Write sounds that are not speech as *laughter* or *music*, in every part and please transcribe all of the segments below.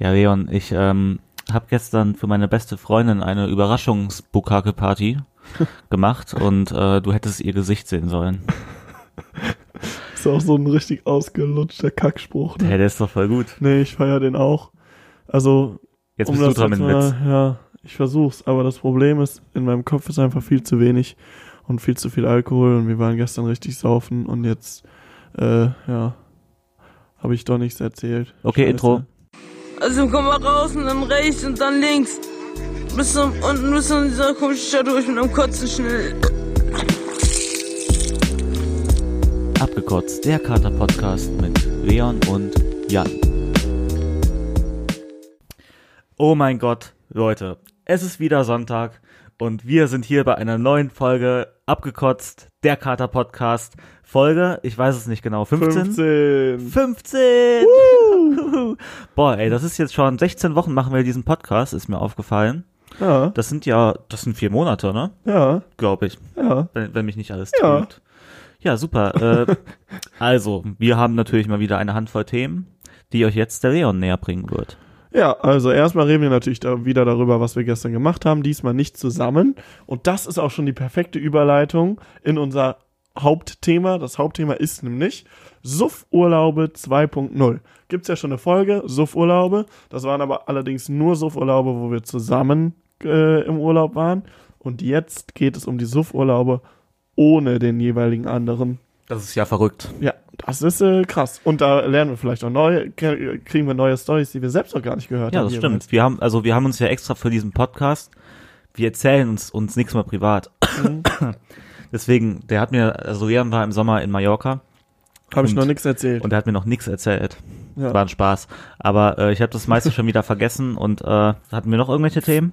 Ja, Leon, ich ähm, habe gestern für meine beste Freundin eine Überraschungsbukake-Party *laughs* gemacht und äh, du hättest ihr Gesicht sehen sollen. *laughs* Ist auch so ein richtig ausgelutschter Kackspruch. Ja, Ne? der ist doch voll gut. Nee, ich feier den auch. Also, Jetzt um bist du dran mit Witz. mal- Ja, ich versuch's, aber das Problem ist, in meinem Kopf ist einfach viel zu wenig und viel zu viel Alkohol und wir waren gestern richtig saufen und jetzt, äh, ja, habe ich doch nichts erzählt. Okay, Scheiße. Intro. Also komm mal raus und dann rechts und dann links. Bis zum, unten bis zu dieser komischen Stadt durch mit einem Kotzen schnell. Abgekotzt, der Kater-Podcast mit Leon und Jan. Oh mein Gott, Leute, es ist wieder Sonntag und wir sind hier bei einer neuen Folge Abgekotzt, der Kater-Podcast. Folge, ich weiß es nicht genau, 15? 15. 15! Boah, ey, das ist jetzt schon 16 Wochen machen wir diesen Podcast, ist mir aufgefallen. Ja, Das sind ja, das sind vier Monate, ne? ja, Glaube ich, ja. wenn, wenn mich nicht alles Ja. trügt. Ja, super. äh, *laughs* also, wir haben natürlich mal wieder eine Handvoll Themen, die euch jetzt der Leon näher bringen wird. Ja, also erstmal reden wir natürlich da wieder darüber, was wir gestern gemacht haben, diesmal nicht zusammen. Und das ist auch schon die perfekte Überleitung in unser Hauptthema. Das Hauptthema ist nämlich Suffurlaube 2.0. Gibt's ja schon eine Folge, Suffurlaube. Das waren aber allerdings nur Suffurlaube, wo wir zusammen äh, im Urlaub waren. Und jetzt geht es um die Suffurlaube ohne den jeweiligen anderen. Das ist ja verrückt. Ja, das ist äh, krass. Und da lernen wir vielleicht auch neue, kriegen wir neue Stories, die wir selbst noch gar nicht gehört Ja, haben. das jeweils. stimmt. Wir haben, also wir haben uns ja extra für diesen Podcast, wir erzählen uns, uns nichts mehr privat. Mhm. *clears throat* Deswegen, der hat mir, also Leon war im Sommer in Mallorca Habe ich noch nichts erzählt. und der hat mir noch nichts erzählt. ja. War ein Spaß. Aber äh, ich habe das meiste *laughs* schon wieder vergessen und äh, hatten wir noch irgendwelche Themen?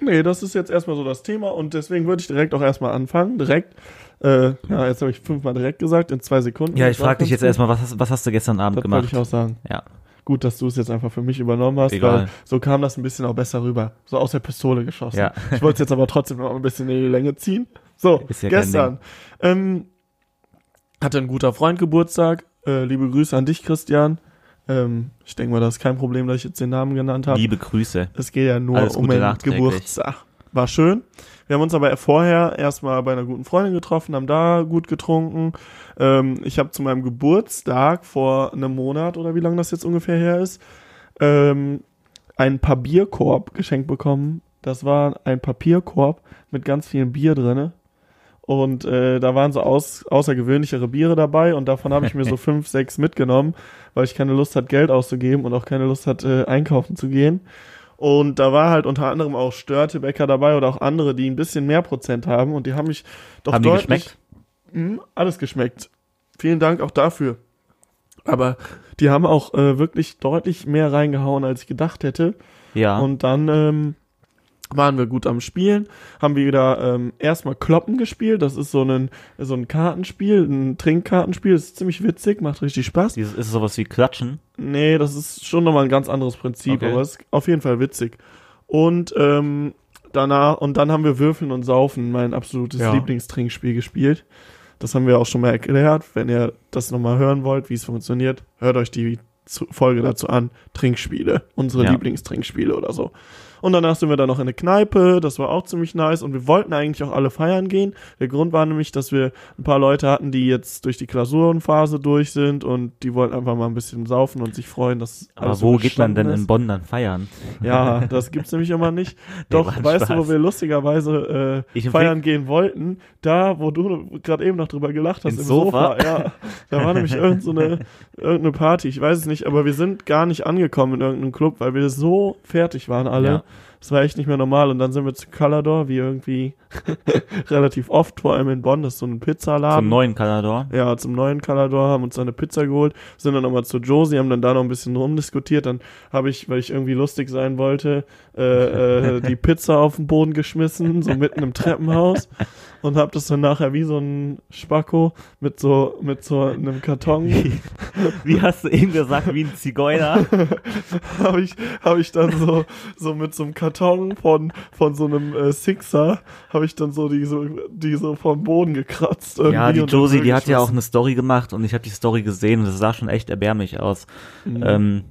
Nee, das ist jetzt erstmal so das Thema und deswegen würde ich direkt auch erstmal anfangen. Direkt. Äh, ja, jetzt habe ich fünfmal direkt gesagt, in zwei Sekunden. Ja, ich Das frage dich jetzt gut. erstmal, was hast, was hast du gestern Abend Das wollte gemacht? ich auch sagen. Ja. Gut, dass du es jetzt einfach für mich übernommen hast, Egal. weil so kam das ein bisschen auch besser rüber. So aus der Pistole geschossen. Ja. Ich wollte es jetzt aber trotzdem noch ein bisschen in die Länge ziehen. So, ja gestern. Ähm, hatte ein guter Freund Geburtstag. Äh, liebe Grüße an dich, Christian. Ähm, ich denke mal, das ist kein Problem, dass ich jetzt den Namen genannt habe. Liebe Grüße. Es geht ja nur Alles um den. Geburtstag. War schön. Wir haben uns aber vorher erstmal bei einer guten Freundin getroffen, haben da gut getrunken. Ähm, ich habe zu meinem Geburtstag vor einem Monat oder wie lange das jetzt ungefähr her ist, ähm, einen Papierkorb geschenkt bekommen. Das war ein Papierkorb mit ganz vielen Bier drinne. Und äh, da waren so aus, außergewöhnlichere Biere dabei und davon habe ich mir so *laughs* fünf, sechs mitgenommen, weil ich keine Lust hatte, Geld auszugeben und auch keine Lust hatte, äh, einkaufen zu gehen. Und da war halt unter anderem auch Störtebäcker dabei oder auch andere, die ein bisschen mehr Prozent haben und die haben mich doch Haben die deutlich, geschmeckt? Mhm, alles geschmeckt. Vielen Dank auch dafür. Aber die haben auch äh, wirklich deutlich mehr reingehauen, als ich gedacht hätte. Ja. Und dann ähm, waren wir gut am Spielen, haben wir wieder ähm, erstmal Kloppen gespielt. Das ist so ein, so ein Kartenspiel, ein Trinkkartenspiel. Das ist ziemlich witzig, macht richtig Spaß. Dieses ist sowas wie Klatschen. Nee, das ist schon nochmal ein ganz anderes Prinzip, Okay. aber es ist auf jeden Fall witzig. Und ähm, danach, und dann haben wir Würfeln und Saufen, mein absolutes Ja. Lieblingstrinkspiel gespielt. Das haben wir auch schon mal erklärt. Wenn ihr das nochmal hören wollt, wie es funktioniert, hört euch die Folge dazu an. Trinkspiele. Unsere Ja. Lieblingstrinkspiele oder so. Und danach sind wir dann noch in eine Kneipe, das war auch ziemlich nice und wir wollten eigentlich auch alle feiern gehen. Der Grund war nämlich, dass wir ein paar Leute hatten, die jetzt durch die Klausurenphase durch sind und die wollten einfach mal ein bisschen saufen und sich freuen, dass Aber alles wo geht man denn in ist. Bonn dann feiern? Ja, das gibt's nämlich immer nicht. *laughs* Doch, ein weißt du, Spaß. wo wir lustigerweise äh, feiern gehen wollten? Da, wo du gerade eben noch drüber gelacht hast, Ins im Sofa? Sofa. Ja, da war nämlich irgend so eine, irgendeine Party, ich weiß es nicht, aber wir sind gar nicht angekommen in irgendeinem Club, weil wir so fertig waren alle. Ja. Das war echt nicht mehr normal. Und dann sind wir zu Calador, wie irgendwie *laughs* relativ oft, vor allem in Bonn, das ist so ein Pizzaladen. Zum neuen Calador. Ja, zum neuen Calador, haben uns dann eine Pizza geholt, sind dann nochmal zu Josie, haben dann da noch ein bisschen rumdiskutiert. Dann habe ich, weil ich irgendwie lustig sein wollte, äh, äh, die Pizza auf den Boden geschmissen, so mitten im Treppenhaus. Und habe das dann nachher wie so ein Spacko mit so, mit so einem Karton, *laughs* Wie hast du eben gesagt, wie ein Zigeuner? *laughs* habe ich, hab ich dann so, so mit so einem Karton von, von so einem äh, Sixer, habe ich dann so die, so die so vom Boden gekratzt. ja, die Josie, die hat ja auch eine Story gemacht und ich habe die Story gesehen und es sah schon echt erbärmlich aus. Mhm. Ähm,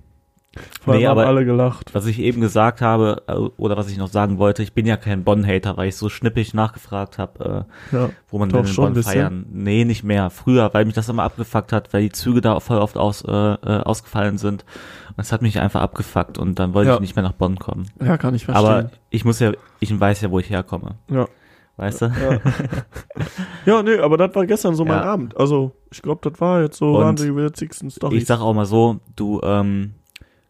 Allem Nee, haben aber- alle gelacht. Was ich eben gesagt habe, äh, oder was ich noch sagen wollte, ich bin ja kein Bonn-Hater, weil ich so schnippig nachgefragt habe, äh, Ja. wo man denn in Bonn feiern. Nee, nicht mehr. Früher, weil mich das immer abgefuckt hat, weil die Züge da voll oft aus, äh, äh, ausgefallen sind. Und das hat mich einfach abgefuckt und dann wollte Ja. ich nicht mehr nach Bonn kommen. ja, kann ich verstehen. Aber ich muss ja, ich weiß ja, wo ich herkomme. ja. Weißt du? Ja. *laughs* ja, nee, aber das war gestern so mein Ja. Abend. Also, ich glaube, das war jetzt so, Und waren die witzigsten Storys. Ich sag auch mal so, du ähm,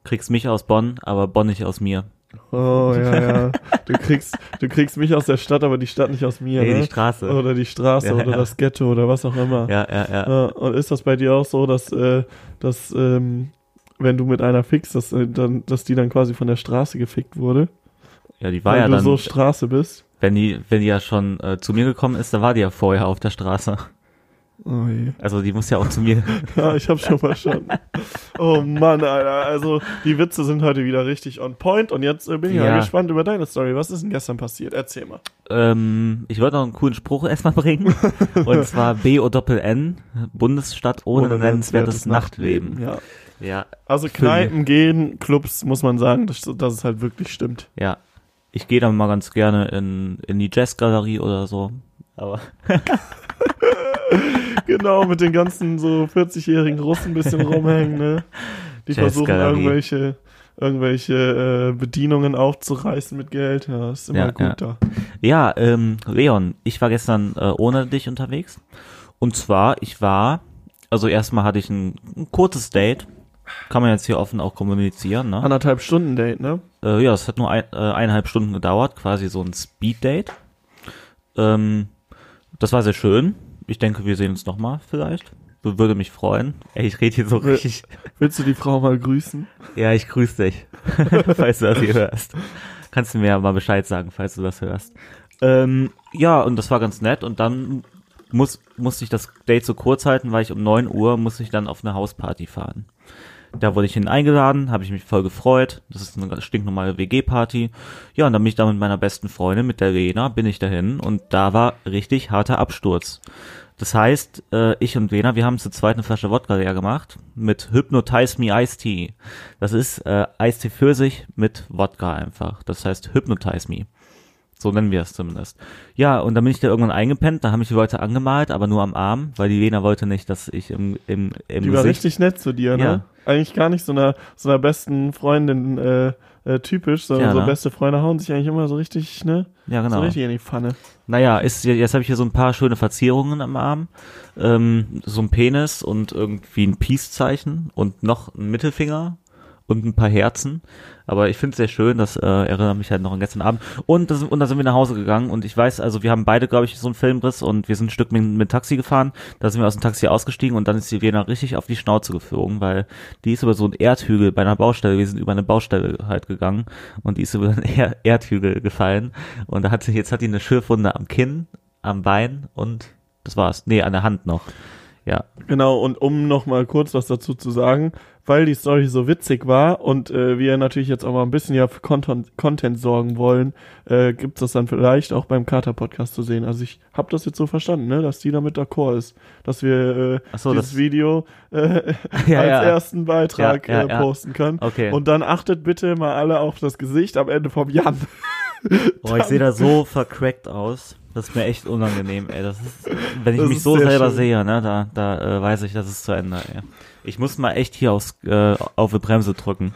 kriegst mich aus Bonn, aber Bonn nicht aus mir. Oh, ja, ja. *laughs* Du kriegst, du kriegst mich aus der Stadt, aber die Stadt nicht aus mir, Nee, ne? die Straße. Oder die Straße Ja, oder ja. das Ghetto oder was auch immer. Ja, ja, ja. Und ist das bei dir auch so, dass, äh, dass ähm, wenn du mit einer fickst, dass, äh, dann, dass die dann quasi von der Straße gefickt wurde? Ja, die war weil ja du dann, so Straße bist? wenn die, wenn die ja schon äh, zu mir gekommen ist, da war die ja vorher auf der Straße. Oh. Also die muss ja auch zu mir. *laughs* Ja, ich hab schon verstanden. Oh Mann, Alter. Also, die Witze sind heute wieder richtig on point. Und jetzt äh, bin ich Ja. ja gespannt über deine Story. Was ist denn gestern passiert? Erzähl mal. ähm, ich wollte noch einen coolen Spruch *laughs* erstmal bringen. Und *laughs* zwar B O Doppel N, Bundesstadt ohne, nennenswertes Nachtleben. Ja. Ja, Also Kneipen gehen, Clubs, muss man sagen, dass, dass es halt wirklich stimmt. ja. Ich gehe dann mal ganz gerne in, in die Jazzgalerie oder so. Aber genau, mit den ganzen so 40-jährigen Russen ein bisschen rumhängen, ne? Die versuchen irgendwelche, irgendwelche äh, Bedienungen aufzureißen mit Geld. Ja, ist immer Ja, gut ja. da. Ja, ähm, Leon, ich war gestern äh, ohne dich unterwegs. Und zwar, ich war, also erstmal hatte ich ein, ein kurzes Date. Kann man jetzt hier offen auch kommunizieren, ne? Anderthalb Stunden Date, ne? Äh, ja, es hat nur ein, äh, eineinhalb Stunden gedauert, quasi so ein Speed-Date. Ähm, das war sehr schön. Ich denke, wir sehen uns nochmal vielleicht. Würde mich freuen. Ey, ich rede hier so richtig. Willst du die Frau mal grüßen? Ja, ich grüße dich, *laughs* *laughs* falls du das hier hörst. Kannst du mir ja mal Bescheid sagen, falls du das hörst. Ähm, ja, und das war ganz nett. Und dann muss, musste ich das Date so kurz halten, weil ich um 9 Uhr musste ich dann auf eine Hausparty fahren. Da wurde ich hin eingeladen, habe ich mich voll gefreut. Das ist eine stinknormale WG-Party. Ja, und dann bin ich da mit meiner besten Freundin, mit der Lena, bin ich dahin und da war richtig harter Absturz. Das heißt, äh, ich und Lena, wir haben zu zweit eine Flasche Wodka leer gemacht mit Hypnotize Me Iced Tea. Das ist äh, Eistee Pfirsich mit Wodka einfach. Das heißt Hypnotize Me. So nennen wir es zumindest. Ja, und dann bin ich da irgendwann eingepennt, da haben mich die Leute angemalt, aber nur am Arm, weil die Lena wollte nicht, dass ich im, im, im Die war Gesicht richtig nett zu dir, ne? Ja. Eigentlich gar nicht so einer, so einer besten Freundin äh, äh, typisch, sondern Ja, so ne? beste Freunde hauen sich eigentlich immer so richtig, ne? Ja, So genau. richtig in die Pfanne. Naja, ist, jetzt habe ich hier so ein paar schöne Verzierungen am Arm. Ähm, so ein Penis und irgendwie ein Peace-Zeichen und noch ein Mittelfinger und ein paar Herzen. Aber ich finde es sehr schön, das äh, erinnert mich halt noch an gestern Abend. Und, das, und da sind wir nach Hause gegangen und ich weiß, also wir haben beide, glaube ich, so einen Filmriss und wir sind ein Stück mit, mit Taxi gefahren. Da sind wir aus dem Taxi ausgestiegen und dann ist die Lena richtig auf die Schnauze geflogen, weil die ist über so einen Erdhügel bei einer Baustelle, wir sind über eine Baustelle halt gegangen und die ist über einen *laughs* er Erdhügel gefallen und da hat sie, jetzt hat die eine Schürfwunde am Kinn, am Bein und das war's. Nee, an der Hand noch. Ja. Genau, und um noch mal kurz was dazu zu sagen, weil die Story so witzig war und äh, wir natürlich jetzt auch mal ein bisschen ja für Content, Content sorgen wollen, äh, gibt es das dann vielleicht auch beim Kater-Podcast zu sehen. Also ich habe das jetzt so verstanden, ne, dass die damit d'accord ist, dass wir äh, so, dieses das- Video äh, *laughs* Ja, als ja. ersten Beitrag Ja, äh, posten können. Okay. Und dann achtet bitte mal alle auf das Gesicht am Ende vom Jan. *laughs* Oh, ich sehe da so vercrackt aus. Das ist mir echt unangenehm, ey. Das ist, wenn ich Das mich so selber schön. sehe, ne, da, da äh, weiß ich, das ist zu Ende, ey. Ich muss mal echt hier aufs, äh, auf die Bremse drücken.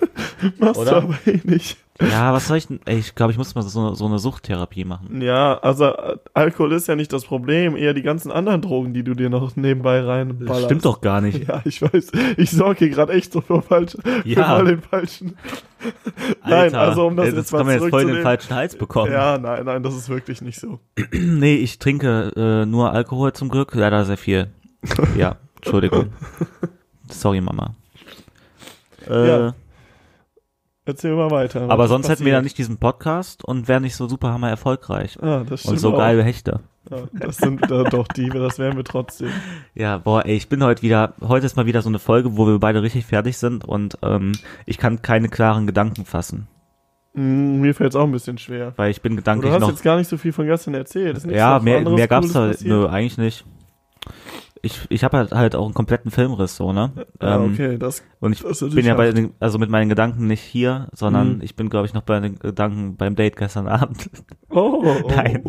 *laughs* Machst Oder? du aber eh nicht. Ja, was soll ich denn? Ey, ich glaube, ich muss mal so, so eine Suchttherapie machen. Ja, also äh, Alkohol ist ja nicht das Problem, eher die ganzen anderen Drogen, die du dir noch nebenbei reinballerst. Das stimmt doch gar nicht. Ja, ich weiß. Ich sorge hier gerade echt so für, falsch, Ja. für mal den falschen. Nein, also um das ey, jetzt kann man jetzt voll den falschen Hals bekommen. Ja, nein, nein, das ist wirklich nicht so. *clears throat* Nee, ich trinke äh, nur Alkohol zum Glück. Leider sehr viel. Ja, Entschuldigung. *laughs* Sorry, Mama. Äh, Ja, Erzähl mal weiter. aber sonst hätten wir ja passiert. nicht diesen Podcast und wären nicht so super hammer erfolgreich. Ah, das stimmt Und so auch. geile Hechte. Ja, das sind äh, doch die, das wären wir trotzdem. Ja, boah, ey, ich bin heute wieder, heute ist mal wieder so eine Folge, wo wir beide richtig fertig sind und ähm, ich kann keine klaren Gedanken fassen, Mm, mir fällt es auch ein bisschen schwer. weil ich bin Du gedanklich hast noch. jetzt gar nicht so viel von gestern erzählt. Ja, noch mehr, mehr gab's Cooles da, passiert? nö, eigentlich nicht. Ich, ich habe halt, halt auch einen kompletten Filmriss so, ne? Ja, Ähm, okay, das, Und ich Das bin ja bei den, also mit meinen Gedanken nicht hier, sondern Mhm. ich bin, glaube ich, noch bei den Gedanken beim Date gestern *laughs* Abend. oh, oh, Nein.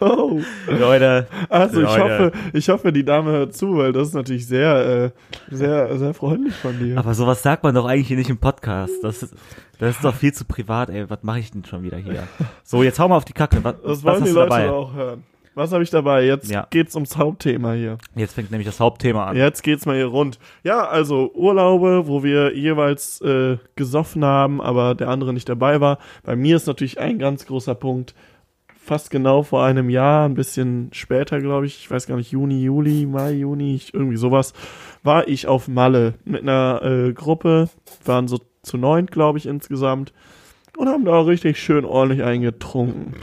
oh. *laughs* Leute. Also ich Leute. hoffe, ich hoffe, die Dame hört zu, weil das ist natürlich sehr, äh, sehr, sehr freundlich von dir. Aber sowas sagt man doch eigentlich hier nicht im Podcast. Das ist, das ist doch viel zu privat, ey. Was mache ich denn schon wieder hier? So, jetzt hau mal auf die Kacke. Was, das was wollen hast die du Leute dabei? auch hören. Was habe ich dabei? Jetzt Ja. geht's ums Hauptthema hier. Jetzt fängt nämlich das Hauptthema an. Jetzt geht's mal hier rund. Ja, also Urlaube, wo wir jeweils äh, gesoffen haben, aber der andere nicht dabei war. Bei mir ist natürlich ein ganz großer Punkt. Fast genau vor einem Jahr, ein bisschen später, glaube ich, ich weiß gar nicht, Juni, Juli, Mai, Juni, irgendwie sowas, war ich auf Malle mit einer äh, Gruppe, waren so zu neunt, glaube ich, insgesamt und haben da richtig schön ordentlich eingetrunken.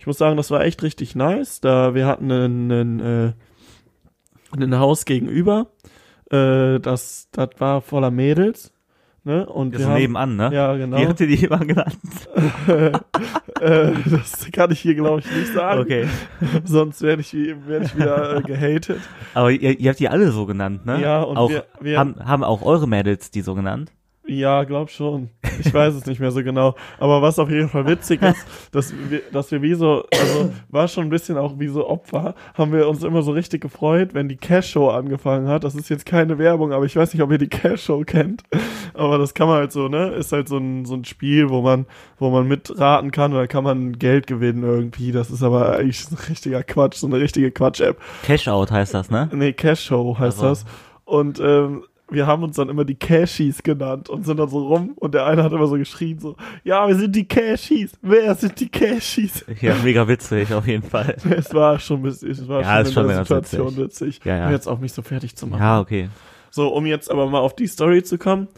Ich muss sagen, das war echt richtig nice. Da wir hatten einen, einen, äh, ein Haus gegenüber. Äh, das, das war voller Mädels. Ne? Und Das wir ist haben, nebenan, ne? Ja, genau. Wie habt ihr die immer genannt? *laughs* äh, das kann ich hier, glaube ich, nicht sagen. Okay. *laughs* Sonst werde ich, werd ich wieder äh, gehatet. Aber ihr, ihr habt die alle so genannt, ne? Ja, und auch, wir- wir- haben, haben auch eure Mädels die so genannt? Ja, glaub schon. Ich weiß es nicht mehr so genau. Aber was auf jeden Fall witzig ist, dass wir, dass wir wie so, also war schon ein bisschen auch wie so Opfer, haben wir uns immer so richtig gefreut, wenn die Cash-Show angefangen hat. Das ist jetzt keine Werbung, aber ich weiß nicht, ob ihr die Cash-Show kennt. Aber das kann man halt so, ne? Ist halt so ein, so ein Spiel, wo man, wo man mitraten kann oder kann man Geld gewinnen irgendwie. Das ist aber eigentlich ein richtiger Quatsch, so eine richtige Quatsch-App. Cash-Out heißt das, ne? Nee, Cash Show heißt Also. das. Und ähm, wir haben uns dann immer die Cashies genannt und sind dann so rum und der eine hat immer so geschrien so, ja, wir sind die Cashies. Wer sind die Cashies? Ja, mega witzig, auf jeden Fall. *laughs* Es war schon, bis- es war Ja, schon ist in schon der ganz Situation witzig. Ja, ja. Um jetzt auch mich so fertig zu machen. Ja, okay. So, um jetzt aber mal auf die Story zu kommen.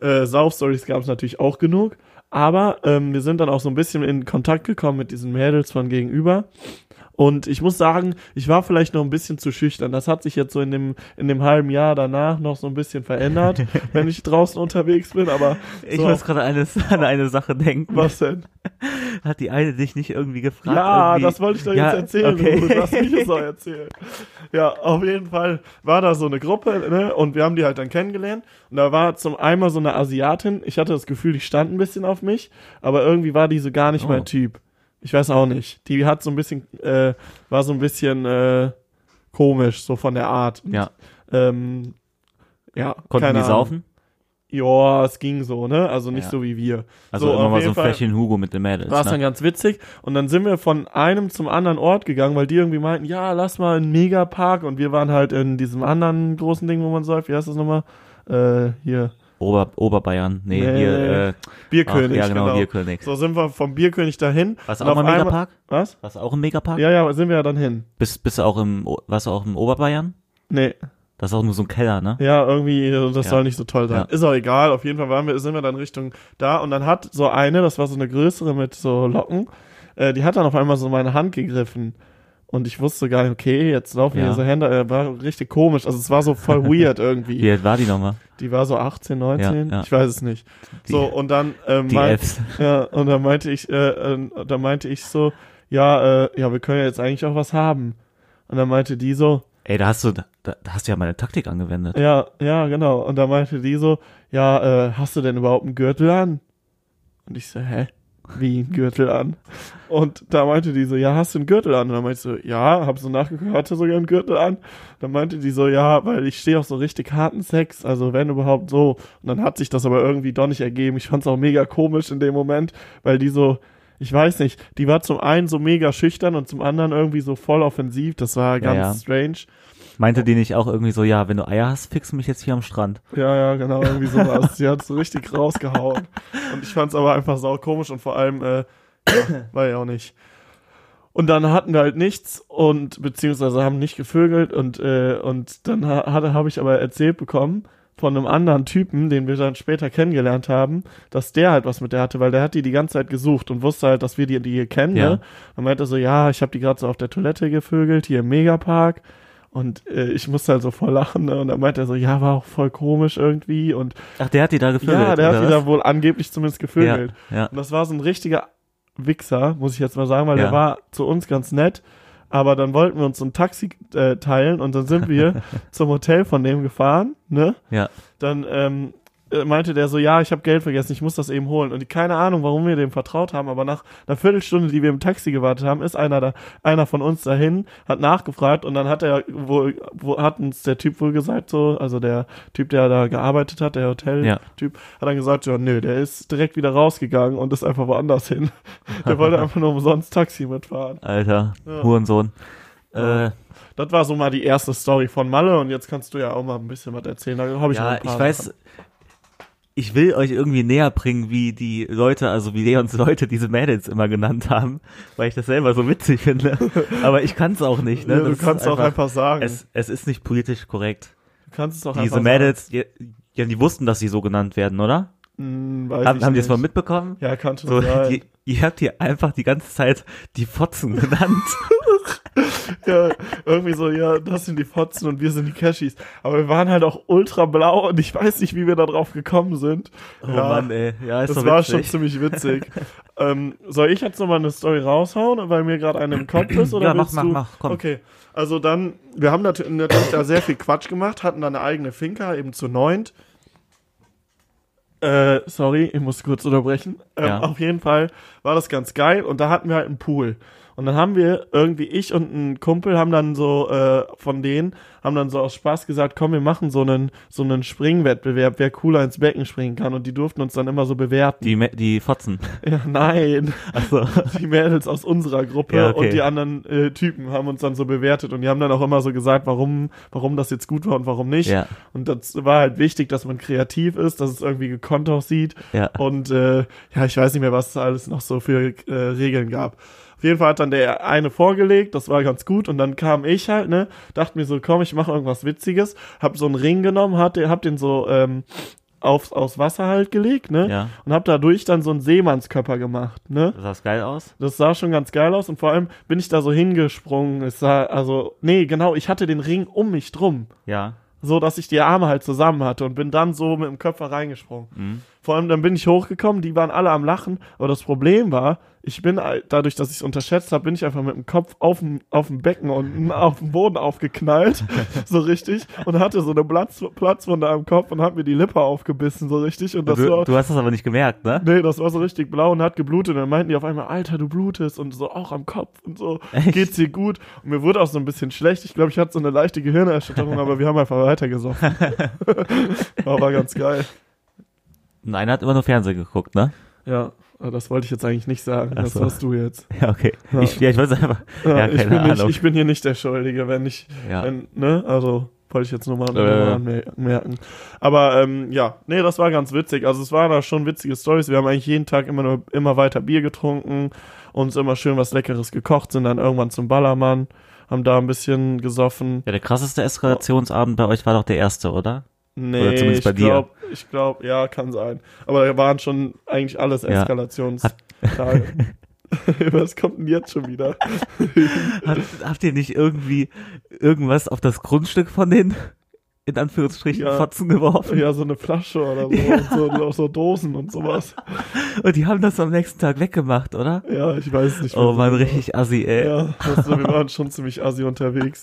Äh, Sauf-Stories gab es natürlich auch genug. Aber ähm, wir sind dann auch so ein bisschen in Kontakt gekommen mit diesen Mädels von gegenüber. Und ich muss sagen, ich war vielleicht noch ein bisschen zu schüchtern. Das hat sich jetzt so in dem, in dem halben Jahr danach noch so ein bisschen verändert, *laughs* wenn ich draußen unterwegs bin. Aber Ich so, muss gerade *laughs* an eine Sache denken. was denn? *laughs* Hat die eine dich nicht irgendwie gefragt? Ja, irgendwie? das wollte ich doch Ja, jetzt erzählen. okay. Du. Lass mich es doch erzählen. Ja, auf jeden Fall war da so eine Gruppe, ne, und wir haben die halt dann kennengelernt. Und da war zum einmal so eine Asiatin. Ich hatte das Gefühl, die stand ein bisschen auf mich, aber irgendwie war die so gar nicht Oh. mein Typ. Ich weiß auch nicht. Die hat so ein bisschen, äh, war so ein bisschen äh, komisch, so von der Art. Ja. Ähm, ja, Konnten keine die saufen? Ja, es ging so, ne? Also nicht Ja. so wie wir. Also So, immer mal so Fläschchen Hugo mit den Mädels. war es dann Ne? ganz witzig. Und dann sind wir von einem zum anderen Ort gegangen, weil die irgendwie meinten, ja, lass mal in den Megapark. Und wir waren halt in diesem anderen großen Ding, wo man säuft. Wie heißt das nochmal? Äh, hier. Ober, Oberbayern. Nee, Nee. hier, äh, Bierkönig. ach, ja, genau, genau. Bierkönig. So sind wir vom Bierkönig dahin. Warst du auch im Megapark? Was? Warst du auch im Megapark? Ja, ja, sind wir ja dann hin. Bist, bist du auch im, warst du auch im Oberbayern? Nee, Das ist auch nur so ein Keller, ne? ja, irgendwie, äh, das Ja. soll nicht so toll sein. Ja. Ist auch egal, auf jeden Fall waren wir, sind wir dann Richtung da und dann hat so eine, das war so eine größere mit so Locken, äh, die hat dann auf einmal so meine Hand gegriffen. Und ich wusste gar nicht, okay, jetzt laufen Ja. hier so Hände, äh, war richtig komisch. Also es war so voll weird *laughs* irgendwie. Wie alt war die nochmal? Die war so 18, 19, Ja, ja. ich weiß es nicht. Die, so, und dann, ähm, meint- *laughs* ja, und dann meinte ich, äh, äh, da meinte ich so, ja, äh, ja, wir können ja jetzt eigentlich auch was haben. Und dann meinte die so, Ey, da hast du, da, da hast du ja meine Taktik angewendet. ja, ja, genau. Und dann meinte die so, ja, äh, hast du denn überhaupt einen Gürtel an? Und ich so, hä? Wie ein Gürtel an? Und da meinte die so, ja, hast du einen Gürtel an? Und dann meinte ich so, ja, hab so nachgeguckt, hatte sogar einen Gürtel an. Dann meinte die so, ja, weil ich stehe auf so richtig harten Sex, also wenn überhaupt so. Und dann hat sich das aber irgendwie doch nicht ergeben. Ich fand's auch mega komisch in dem Moment, weil die so, ich weiß nicht, die war zum einen so mega schüchtern und zum anderen irgendwie so voll offensiv. Das war ganz ja. strange. Meinte die nicht auch irgendwie so, ja, wenn du Eier hast, fix mich jetzt hier am Strand. Ja, ja, genau, irgendwie sowas. Sie hat so richtig rausgehauen. Und ich fand's aber einfach sau komisch und vor allem, äh, ja, war ja auch nicht. Und dann hatten wir halt nichts und beziehungsweise haben nicht gevögelt und äh, und dann ha hatte habe ich aber erzählt bekommen von einem anderen Typen, den wir dann später kennengelernt haben, dass der halt was mit der hatte, weil der hat die die ganze Zeit gesucht und wusste halt, dass wir die, die hier kennen. Ja. Ne? Und meinte so, ja, ich habe die gerade so auf der Toilette gevögelt hier im Megapark und äh, ich musste halt so voll lachen ne? und dann meinte er so, ja, war auch voll komisch irgendwie und Ach, der hat die da gevögelt. ja, der hat oder die was? da wohl angeblich zumindest gevögelt. Ja, ja. Und das war so ein richtiger Wichser, muss ich jetzt mal sagen, weil Ja. der war zu uns ganz nett. Aber dann wollten wir uns so ein Taxi äh, teilen und dann sind wir *laughs* zum Hotel von dem gefahren, ne? Ja. Dann ähm, äh, meinte der so, ja, ich habe Geld vergessen, ich muss das eben holen. Und keine Ahnung, warum wir dem vertraut haben, aber nach einer Viertelstunde, die wir im Taxi gewartet haben, ist einer da, einer von uns dahin, hat nachgefragt und dann hat er wohl, wo hat uns der Typ wohl gesagt, so, also der Typ, der da gearbeitet hat, der Hotel-Typ, hat dann gesagt, ja, nö, der ist direkt wieder rausgegangen und ist einfach woanders hin. *laughs* der wollte einfach nur umsonst Taxi mitfahren. Alter, Ja. Hurensohn. Ja. Äh, Das war so mal die erste Story von Malle und jetzt kannst du ja auch mal ein bisschen was erzählen. Da habe ich noch ja, ein paar ich weiß, ich will euch irgendwie näher bringen, wie die Leute, also wie Leons Leute diese Mädels immer genannt haben, weil ich das selber so witzig finde. Aber ich kann es auch nicht. Ne? Ja, du kannst auch einfach sagen. Es, es ist nicht politisch korrekt. du kannst es auch Diese einfach Mädels, die, ja, die wussten, dass sie so genannt werden, oder? sagen. Hm, weiß Haben, ich haben die das mal mitbekommen? Ja, kann schon So, *laughs* sein. die, ihr habt hier einfach die ganze Zeit die Fotzen *laughs* genannt. *laughs* ja, irgendwie so, ja, das sind die Fotzen und wir sind die Cashies. Aber wir waren halt auch ultra blau und ich weiß nicht, wie wir da drauf gekommen sind. Oh ja, Mann, ey. Ja, ist das war witzig. schon ziemlich witzig. *laughs* ähm, soll ich jetzt nochmal eine Story raushauen, weil mir gerade eine im Kopf ist? Oder Ja, mach, mach, du? mach, komm. Okay, also dann, wir haben nat natürlich da sehr viel Quatsch gemacht, hatten da eine eigene Finca, eben zu neunt. Äh, sorry, ich muss kurz unterbrechen. Ähm, Ja. Auf jeden Fall war das ganz geil und da hatten wir halt einen Pool. Und dann haben wir irgendwie, ich und ein Kumpel haben dann so äh, von denen, haben dann so aus Spaß gesagt, komm, wir machen so einen, so einen Springwettbewerb, wer cooler ins Becken springen kann. Und die durften uns dann immer so bewerten. Die, die Fotzen. *laughs* Ja, nein, Achso. *laughs* die Mädels aus unserer Gruppe Ja, okay. und die anderen äh, Typen haben uns dann so bewertet und die haben dann auch immer so gesagt, warum, warum das jetzt gut war und warum nicht. Ja, Und das war halt wichtig, dass man kreativ ist, dass es irgendwie gekonnt aussieht. ja. Und äh, ja, ich weiß nicht mehr, was es alles noch so für äh, Regeln gab. Auf jeden Fall hat dann der eine vorgelegt, das war ganz gut. Und dann kam ich halt, ne, dachte mir so, komm, ich mache irgendwas Witziges. Hab so einen Ring genommen, hab den, hab den so ähm, aufs, aufs Wasser halt gelegt, ne? Ja. Und hab dadurch dann so einen Seemannskörper gemacht, ne? Sah das geil aus? Das sah schon ganz geil aus und vor allem bin ich da so hingesprungen. Es sah, also, nee, genau, ich hatte den Ring um mich drum. Ja. So, dass ich die Arme halt zusammen hatte und bin dann so mit dem Köpfer reingesprungen. Mhm. Vor allem dann bin ich hochgekommen, die waren alle am Lachen, aber das Problem war, ich bin dadurch, dass ich es unterschätzt habe, bin ich einfach mit dem Kopf auf dem auf dem Becken und auf dem Boden aufgeknallt, *laughs* so richtig und hatte so eine Platz, Platzwunde am Kopf und hat mir die Lippe aufgebissen, so richtig und das Du, war du hast das aber nicht gemerkt, ne? Nee, das war so richtig blau und hat geblutet. Und dann meinten die auf einmal, Alter, du blutest und so auch am Kopf und so. Echt? Geht's dir gut? Und mir wurde auch so ein bisschen schlecht. Ich glaube, ich hatte so eine leichte Gehirnerschütterung, *laughs* aber wir haben einfach weitergesoffen. *laughs* war, war ganz geil. Und einer hat immer nur Fernsehen geguckt, ne? Ja, das wollte ich jetzt eigentlich nicht sagen. Ach Das so. warst du jetzt. Ja, okay. Ja. Ich, ja, ich weiß einfach. Ja, Ja, ich, bin nicht, ich bin hier nicht der Schuldige, wenn ich, Ja. wenn, ne, also wollte ich jetzt nur mal, Äh. mal anmerken. Aber ähm, ja, nee, das war ganz witzig. Also es waren da schon witzige Stories. Wir haben eigentlich jeden Tag immer nur immer weiter Bier getrunken, uns immer schön was Leckeres gekocht, sind dann irgendwann zum Ballermann, haben da ein bisschen gesoffen. Ja, der krasseste Eskalationsabend bei euch war doch der erste, oder? Nee, Oder zumindest ich bei dir. glaube, ich glaube, ja, kann sein. Aber da waren schon eigentlich alles Ja. Eskalationstage. *laughs* *laughs* Was kommt denn jetzt schon wieder? *laughs* Habt, habt ihr nicht irgendwie irgendwas auf das Grundstück von den, in Anführungsstrichen, Ja. Fotzen geworfen? Ja, so eine Flasche oder so, und so, und auch so Dosen und sowas. Und die haben das am nächsten Tag weggemacht, oder? Ja, ich weiß nicht. Oh man, richtig assi, ey. Ja, das, wir waren schon ziemlich assi unterwegs.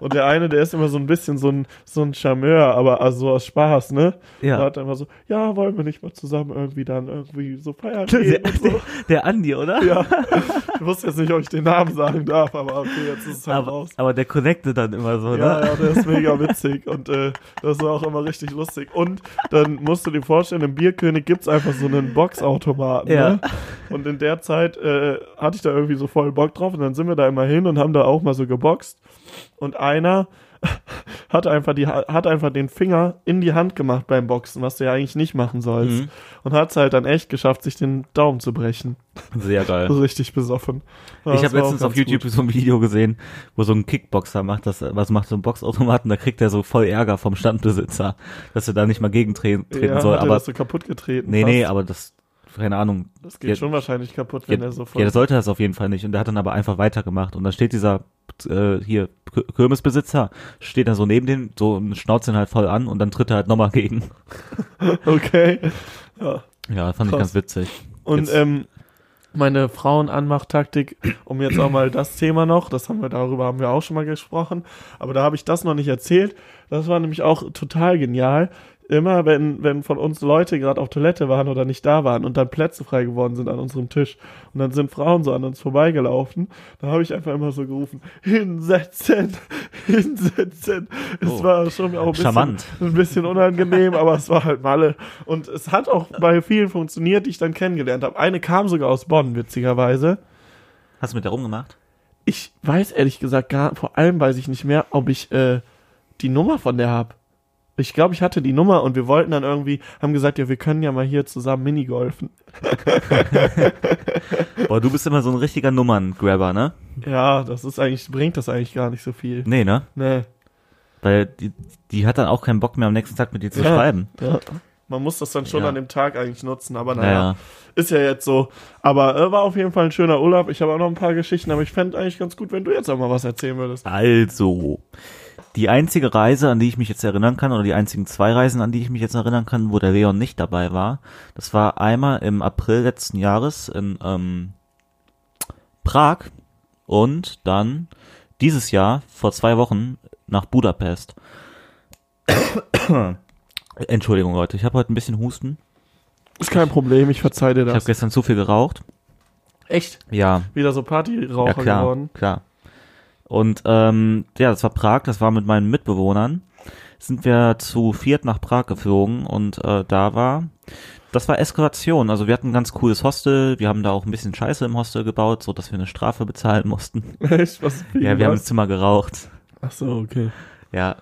Und der eine, der ist immer so ein bisschen so ein, so ein Charmeur, aber also so aus Spaß, ne? Der Ja. hat einfach so, ja, wollen wir nicht mal zusammen irgendwie dann irgendwie so feiern Der, gehen und so. der, der Andi, oder? Ja, ich wusste jetzt nicht, ob ich den Namen sagen darf, aber okay, jetzt ist es halt aber, raus. aber der connecte dann immer so, Ja, ne? ja, der ist mega witzig und äh, das war auch immer richtig lustig. Und dann musst du dir vorstellen, im Bierkönig gibt's einfach so einen Boxautomaten. Ja. Ne? Und in der Zeit äh, hatte ich da irgendwie so voll Bock drauf und dann sind wir da immer hin und haben da auch mal so geboxt. Und einer *laughs* hat einfach, die, hat einfach den Finger in die Hand gemacht beim Boxen, was du ja eigentlich nicht machen sollst. Mhm. Und hat es halt dann echt geschafft, sich den Daumen zu brechen. Sehr *laughs* geil. Richtig besoffen. Ja, ich habe letztens auf YouTube gut. so ein Video gesehen, wo so ein Kickboxer macht das, was macht so ein Boxautomaten, da kriegt er so voll Ärger vom Standbesitzer, dass er da nicht mal gegentreten treten ja, soll. er Aber so kaputt getreten. nee, fast. nee, aber das, keine Ahnung. Das geht Ja, schon wahrscheinlich kaputt, wenn Ja, er so voll. ja, der sollte das auf jeden Fall nicht. Und der hat dann aber einfach weitergemacht. Und dann steht dieser äh, hier Kirmesbesitzer, steht da so neben dem, so und schnauzt ihn halt voll an und dann tritt er halt nochmal gegen. *laughs* okay. Ja. Ja, fand ich Krass. ganz witzig. Und Jetzt- ähm, meine Frauenanmachtaktik, um jetzt auch mal das Thema noch, das haben wir, darüber haben wir auch schon mal gesprochen, aber da habe ich das noch nicht erzählt. Das war nämlich auch total genial. Immer wenn, wenn von uns Leute gerade auf Toilette waren oder nicht da waren und dann Plätze frei geworden sind an unserem Tisch und dann sind Frauen so an uns vorbeigelaufen, da habe ich einfach immer so gerufen, hinsetzen, *laughs* hinsetzen. Es Oh. war schon auch ein bisschen, Charmant. ein bisschen unangenehm, aber es war halt Malle. Und es hat auch bei vielen funktioniert, die ich dann kennengelernt habe. Eine kam sogar aus Bonn, witzigerweise. Hast du mit der rumgemacht? Ich weiß ehrlich gesagt gar, vor allem weiß ich nicht mehr, ob ich äh, die Nummer von der hab. Ich glaube, ich hatte die Nummer und wir wollten dann irgendwie, haben gesagt, ja, wir können ja mal hier zusammen Minigolfen. *laughs* Boah, du bist immer so ein richtiger Nummern-Grabber, ne? Ja, das ist eigentlich, bringt das eigentlich gar nicht so viel. Nee, ne? Nee. Weil die, die hat dann auch keinen Bock mehr am nächsten Tag mit dir zu Ja. schreiben. Ja. Man muss das dann schon Ja. an dem Tag eigentlich nutzen, aber naja, Naja. ist ja jetzt so. Aber äh, war auf jeden Fall ein schöner Urlaub. Ich habe auch noch ein paar Geschichten, aber ich fände eigentlich ganz gut, wenn du jetzt auch mal was erzählen würdest. Also, die einzige Reise, an die ich mich jetzt erinnern kann, oder die einzigen zwei Reisen, an die ich mich jetzt erinnern kann, wo der Leon nicht dabei war, das war einmal im April letzten Jahres in ähm, Prag und dann dieses Jahr, vor zwei Wochen, nach Budapest. *coughs* Entschuldigung, Leute, ich habe heute ein bisschen Husten. Ist kein Problem, ich verzeih dir Ich habe das. gestern zu viel geraucht. Echt? Ja, Wieder so Partyraucher ja, klar, geworden. klar. Und ähm, ja, das war Prag, das war mit meinen Mitbewohnern. Sind wir zu viert nach Prag geflogen und äh, da war, das war Eskalation. Also wir hatten ein ganz cooles Hostel, wir haben da auch ein bisschen Scheiße im Hostel gebaut, so dass wir eine Strafe bezahlen mussten. *laughs* Echt? Was? Ja, wir haben im? Zimmer geraucht. Ach so, okay. Ja.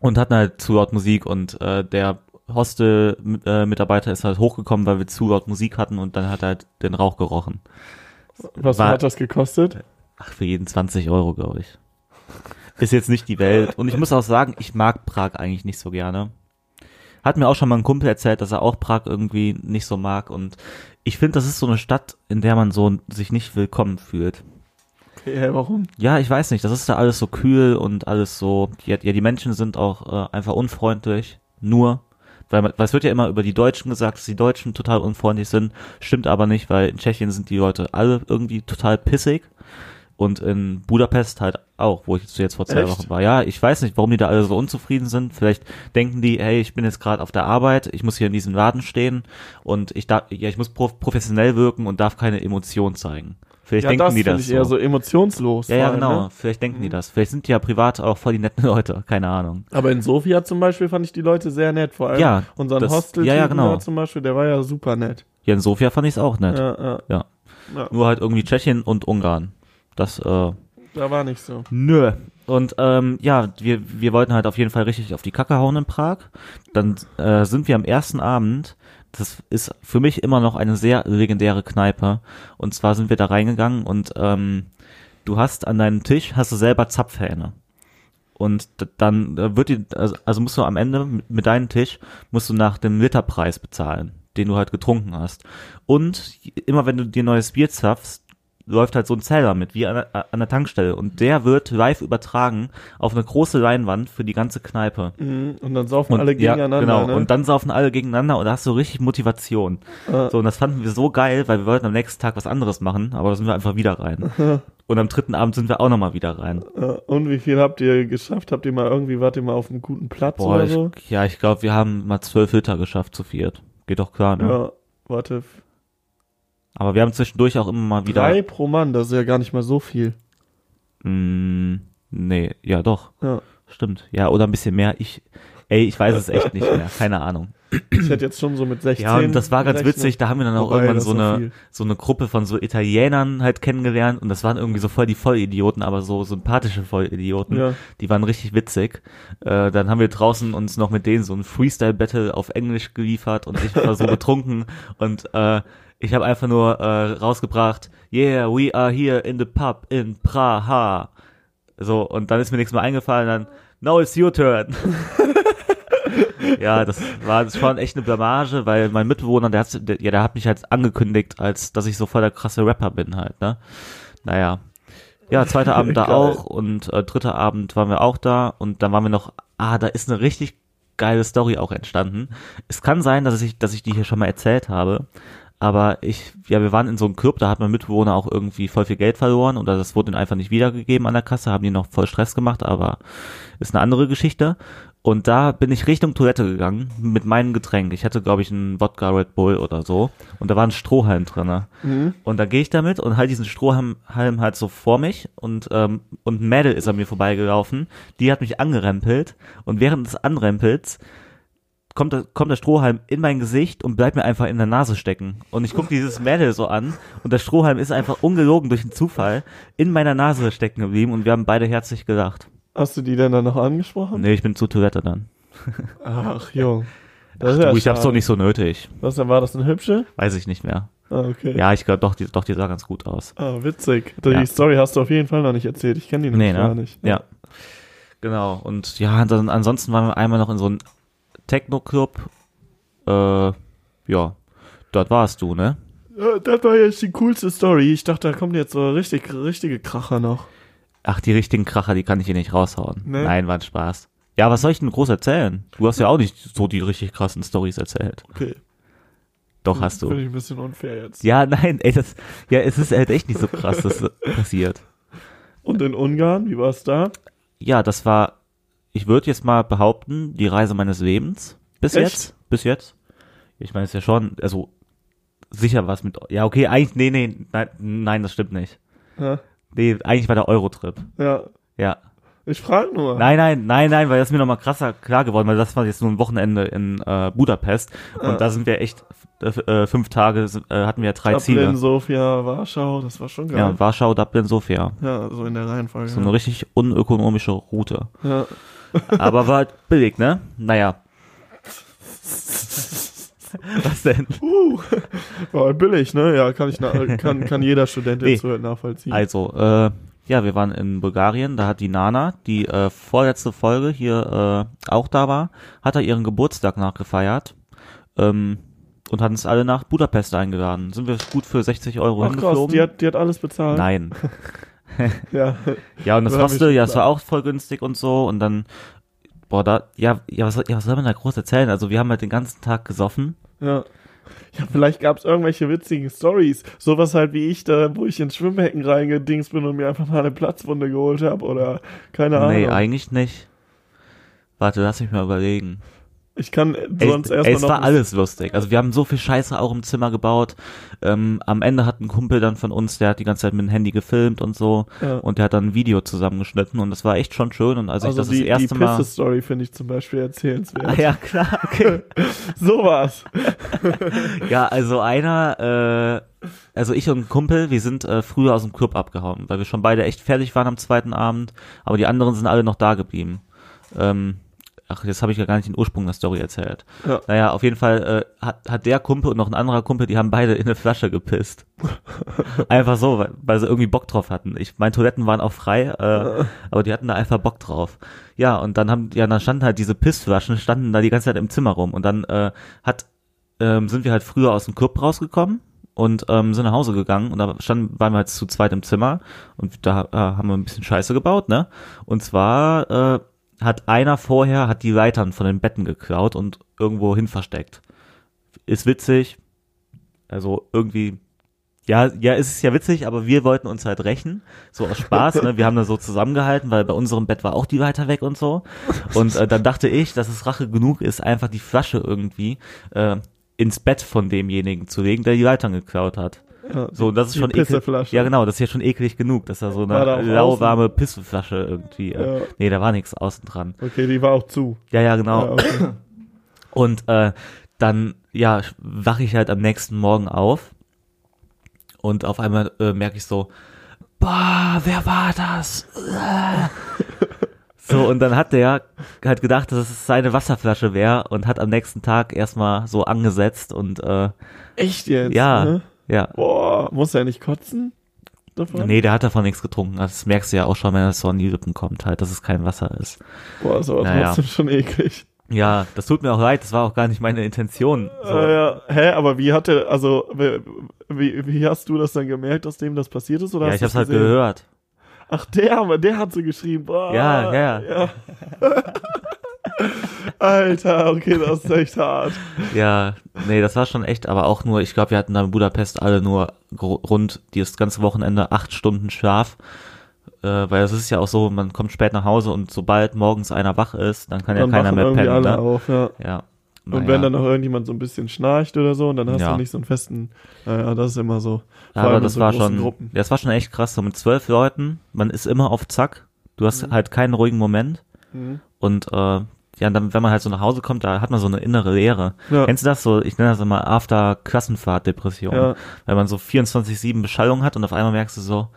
Und hatten halt zu laut Musik und äh, der Hostel-Mitarbeiter ist halt hochgekommen, weil wir zu laut Musik hatten und dann hat er halt den Rauch gerochen. Was War- hat das gekostet? Ach, für jeden 20 Euro, glaube ich. Ist jetzt nicht die Welt. Und ich muss auch sagen, ich mag Prag eigentlich nicht so gerne. Hat mir auch schon mal ein Kumpel erzählt, dass er auch Prag irgendwie nicht so mag. Und ich finde, das ist so eine Stadt, in der man so sich nicht willkommen fühlt. Okay, hä, warum? Ja, ich weiß nicht, das ist da alles so kühl und alles so, ja, ja die Menschen sind auch äh, einfach unfreundlich, nur, weil, man- weil es wird ja immer über die Deutschen gesagt, dass die Deutschen total unfreundlich sind, stimmt aber nicht, weil in Tschechien sind die Leute alle irgendwie total pissig und in Budapest halt auch, wo ich jetzt vor zwei Echt? Wochen war. Ja, ich weiß nicht, warum die da alle so unzufrieden sind. Vielleicht denken die, hey, ich bin jetzt gerade auf der Arbeit, ich muss hier in diesem Laden stehen und ich darf, ja, ich muss prof professionell wirken und darf keine Emotion zeigen. Vielleicht Ja, denken das die das ich eher so emotionslos. ja, ja, allem, genau. Ne? Vielleicht denken die das. Vielleicht sind die ja privat auch voll die netten Leute. Keine Ahnung. Aber in Sofia zum Beispiel fand ich die Leute sehr nett. Vor allem Ja, unseren das- hostel ja, ja, genau. zum Beispiel, der war ja super nett. Ja, in Sofia fand ich es auch nett. Ja. Ja. Ja. Nur halt irgendwie Tschechien und Ungarn. Das, äh, Da war nicht so. nö. Und ähm, ja, wir, wir wollten halt auf jeden Fall richtig auf die Kacke hauen in Prag. Dann äh, sind wir am ersten Abend, das ist für mich immer noch eine sehr legendäre Kneipe. Und zwar sind wir da reingegangen und ähm, du hast an deinem Tisch, hast du selber Zapfhähne. Und dann äh, wird die, also, also musst du am Ende mit, mit deinem Tisch, musst du nach dem Literpreis bezahlen, den du halt getrunken hast. Und immer wenn du dir neues Bier zapfst, läuft halt so ein Zähler mit, wie an, der- an der Tankstelle. Und der wird live übertragen auf eine große Leinwand für die ganze Kneipe. Mhm. Und dann saufen Und, alle ja, gegeneinander. genau. Ne? Und dann saufen alle gegeneinander und da hast du richtig Motivation. Äh, So, und das fanden wir so geil, weil wir wollten am nächsten Tag was anderes machen, aber da sind wir einfach wieder rein. *laughs* Und am dritten Abend sind wir auch nochmal wieder rein. und wie viel habt ihr geschafft? Habt ihr mal irgendwie, wart ihr mal auf einem guten Platz Boah, oder ich, so? ja, ich glaube, wir haben mal zwölf Liter geschafft zu viert. Geht doch klar, ne? Ja, warte. Aber wir haben zwischendurch auch immer mal wieder. Drei pro Mann, das ist ja gar nicht mal so viel. Mh, nee, ja doch. Ja. Stimmt. Ja, oder ein bisschen mehr. Ich, ey, ich weiß es echt nicht mehr. Keine Ahnung. Ich hätte jetzt schon so mit 16. Ja, und das war ganz gerechnet. witzig. Da haben wir dann auch Wobei, irgendwann so eine, viel. so eine Gruppe von so Italienern halt kennengelernt und das waren irgendwie so voll die Vollidioten, aber so sympathische Vollidioten. Ja. Die waren richtig witzig. Äh, dann haben wir draußen uns noch mit denen so ein Freestyle-Battle auf Englisch geliefert und ich war so *laughs* betrunken und äh, ich habe einfach nur äh, rausgebracht, yeah, we are here in the pub in Praha. So, und dann ist mir nichts mehr eingefallen, dann, now it's your turn. *laughs* ja, das war das war echt eine Blamage, weil mein Mitbewohner, der hat, der, ja, der hat mich halt angekündigt, als dass ich so voll der krasse Rapper bin halt, ne? Naja. Ja, zweiter Abend da *laughs* auch und äh, dritter Abend waren wir auch da und dann waren wir noch, ah, da ist eine richtig geile Story auch entstanden. Es kann sein, dass ich, dass ich die hier schon mal erzählt habe, Aber ich, ja, wir waren in so einem Club, da hat mein Mitbewohner auch irgendwie voll viel Geld verloren oder das wurde ihnen einfach nicht wiedergegeben an der Kasse, haben die noch voll Stress gemacht, aber ist eine andere Geschichte. Und da bin ich Richtung Toilette gegangen mit meinem Getränk. Ich hatte, glaube ich, einen Wodka Red Bull oder so. Und da war ein Strohhalm drinne. Und da gehe ich damit und halt diesen Strohhalm Halm halt so vor mich und, ähm, und ein Mädel ist an mir vorbeigelaufen. Die hat mich angerempelt und während des Anrempels kommt, der- kommt der Strohhalm in mein Gesicht und bleibt mir einfach in der Nase stecken. Und ich gucke dieses Mädel so an und der Strohhalm ist einfach ungelogen durch den Zufall in meiner Nase stecken geblieben und wir haben beide herzlich gelacht. Hast du die denn dann noch angesprochen? Nee, ich bin zur Toilette dann. Ach, Jung. *laughs* Ach, ja du, ich hab's doch nicht so nötig. Was, war das eine hübsche? Weiß ich nicht mehr. Ah, okay. Ja, ich glaube doch, die, doch, die sah ganz gut aus. Ah, witzig. Die Ja. Story hast du auf jeden Fall noch nicht erzählt. Ich kenne die nämlich Nee, gar ne? nicht. Ja. Genau. Und ja, dann, ansonsten waren wir einmal noch in so einem Techno-Club. Äh, ja. Dort warst du, ne? Ja, Das war jetzt die coolste Story. Ich dachte, da kommt jetzt so richtig, richtige Kracher noch. Ach, die richtigen Kracher, die kann ich hier nicht raushauen. Nee. Nein, war ein Spaß. Ja, was soll ich denn groß erzählen? Du hast ja auch nicht so die richtig krassen Stories erzählt. Okay. Doch, hast Finde du. ich ein bisschen unfair jetzt. Ja, nein, ey, das, ja, es ist halt echt nicht so krass, dass das passiert. Und in Ungarn, wie war es da? Ja, das war, ich würde jetzt mal behaupten, die Reise meines Lebens. Bis Echt? jetzt. Bis jetzt. Ich meine, es ist ja schon, also, sicher was mit, ja, okay, eigentlich, nee, nee, nein, nein, das stimmt nicht. Ja. Nee, eigentlich war der Euro-Trip. ja. Ja. Ich frage nur. Nein, nein, nein, nein, weil das ist mir nochmal krasser klar geworden, weil das war jetzt nur ein Wochenende in äh, Budapest und Ah. da sind wir echt äh, äh, fünf Tage äh, hatten wir drei Dublin, Ziele. Sofia, Warschau, das war schon geil. Ja, Warschau, Dublin, Sofia. Ja, so in der Reihenfolge. So eine richtig unökonomische Route. ja. Aber war halt billig, ne? Naja. Was denn? Uh, war billig, ne? Ja, kann ich kann, kann jeder Student jetzt so nachvollziehen. Also, äh, ja, wir waren in Bulgarien, da hat die Nana, die äh, vorletzte Folge hier äh, auch da war, hat er ihren Geburtstag nachgefeiert ähm, und hat uns alle nach Budapest eingeladen. Sind wir gut für 60 Euro Ach krass, hingeflogen? die hat, die hat alles bezahlt. Nein. *laughs* Ja. Ja, und das Das ich Hostel, ja, es klar. war auch voll günstig und so und dann, boah, da, ja, ja, was, soll- ja, was soll man da groß erzählen? Also wir haben halt den ganzen Tag gesoffen. Ja. Ja, vielleicht gab es irgendwelche witzigen Stories. Sowas halt wie ich da, wo ich ins Schwimmbecken reingedingst bin und mir einfach mal eine Platzwunde geholt habe oder keine Ahnung. Nee, eigentlich nicht. Warte, lass mich mal überlegen. Ich kann sonst erstmal es noch. war alles lustig. Also wir haben so viel Scheiße auch im Zimmer gebaut. Ähm, am Ende hat ein Kumpel dann von uns, der hat die ganze Zeit mit dem Handy gefilmt und so. Ja. Und der hat dann ein Video zusammengeschnitten und das war echt schon schön. Und als also ich das die, das erste die Mal... Pisse-Story finde ich zum Beispiel erzählenswert. Ah, ja, klar, okay. *laughs* So war's. *laughs* ja, also einer, äh, also ich und ein Kumpel, wir sind äh, früher aus dem Club abgehauen, weil wir schon beide echt fertig waren am zweiten Abend, aber die anderen sind alle noch da geblieben. Ähm, ach, jetzt habe ich ja gar nicht den Ursprung der Story erzählt. Ja. Naja, auf jeden Fall äh, hat, hat der Kumpel und noch ein anderer Kumpel, die haben beide in eine Flasche gepisst. *laughs* einfach so, weil, weil sie irgendwie Bock drauf hatten. Ich, meine Toiletten waren auch frei, äh, aber die hatten da einfach Bock drauf. Ja, und dann haben, ja, dann standen halt diese Pissflaschen, standen da die ganze Zeit im Zimmer rum und dann äh, hat, ähm, sind wir halt früher aus dem Club rausgekommen und ähm, sind nach Hause gegangen und da standen, waren wir halt zu zweit im Zimmer und da äh, haben wir ein bisschen Scheiße gebaut, ne? Und zwar äh, hat einer vorher hat die Leitern von den Betten geklaut und irgendwo hin versteckt. Ist witzig. Also irgendwie ja, ja, ist es ja witzig, aber wir wollten uns halt rächen, so aus Spaß. Ne? Wir haben da so zusammengehalten, weil bei unserem Bett war auch die Leiter weg und so. Und äh, dann dachte ich, dass es Rache genug ist, einfach die Flasche irgendwie äh, ins Bett von demjenigen zu legen, der die Leitern geklaut hat. Ja, So, das ist schon eklig. Pisseflasche. Ja, genau, das ist ja schon eklig genug, dass da so da eine auch lauwarme Pissflasche irgendwie. Äh, Ja. Nee, da war nichts außen dran. Okay, die war auch zu. Ja, ja, genau. Ja, okay. *clears throat* Und äh, dann, ja, wache ich halt am nächsten Morgen auf und auf einmal äh, merke ich so, boah, wer war das? Äh. so, und dann hat der halt gedacht, dass es seine Wasserflasche wäre und hat am nächsten Tag erstmal so angesetzt und äh, Echt jetzt? ja, Ne? Ja. Boah, muss er nicht kotzen? Davon? Nee, der hat davon nichts getrunken. Das merkst du ja auch schon, wenn es so an die Lippen kommt, halt, dass es kein Wasser ist. Boah, ist aber Naja. trotzdem schon eklig. Ja, das tut mir auch leid, das war auch gar nicht meine Intention. So. Äh, ja. Hä, aber wie hat er, also, wie, wie, hast du das dann gemerkt, dass dem das passiert ist? Oder ja, ich hab's halt gesehen? gehört. Ach, der, aber der hat so geschrieben. Boah, Ja, ja. ja. *laughs* Alter, okay, das ist echt hart. Ja, nee, das war schon echt, aber auch nur, ich glaube, wir hatten da in Budapest alle nur rund das ganze Wochenende acht Stunden Schlaf. Äh, weil es ist ja auch so, man kommt spät nach Hause und sobald morgens einer wach ist, dann kann ja Dann keiner wachen mehr pennen. alle Ne? auf, ja. Ja. Und naja. wenn dann noch irgendjemand so ein bisschen schnarcht oder so, und dann hast Ja. du nicht so einen festen, naja, das ist immer so. Vor aber das so war schon, Gruppen. ja, das war schon echt krass. So mit zwölf Leuten, man ist immer auf Zack. Du hast halt keinen ruhigen Moment. Mhm. Und äh, ja, dann, wenn man halt so nach Hause kommt, da hat man so eine innere Leere. Ja. Kennst du das so? Ich nenne das immer After-Klassenfahrt-Depression. Ja. Weil man so 24-7 Beschallung hat und auf einmal merkst du so,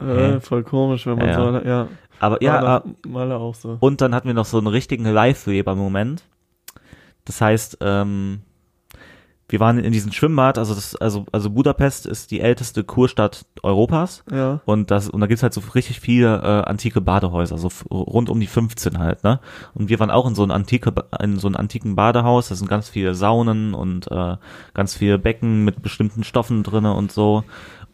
Äh, voll komisch, wenn man Ja, so, ja. aber ja, Maler, äh, Maler auch so. und dann hatten wir noch so einen richtigen Live-Weber-Moment. Das heißt, ähm, wir waren in diesem Schwimmbad, also das, also, also Budapest ist die älteste Kurstadt Europas. Ja. Und das, und da gibt's halt so richtig viele äh, antike Badehäuser, so rund um die 15 halt, ne? Und wir waren auch in so einem antike, in so einem antiken Badehaus, da sind ganz viele Saunen und äh, ganz viele Becken mit bestimmten Stoffen drinne und so.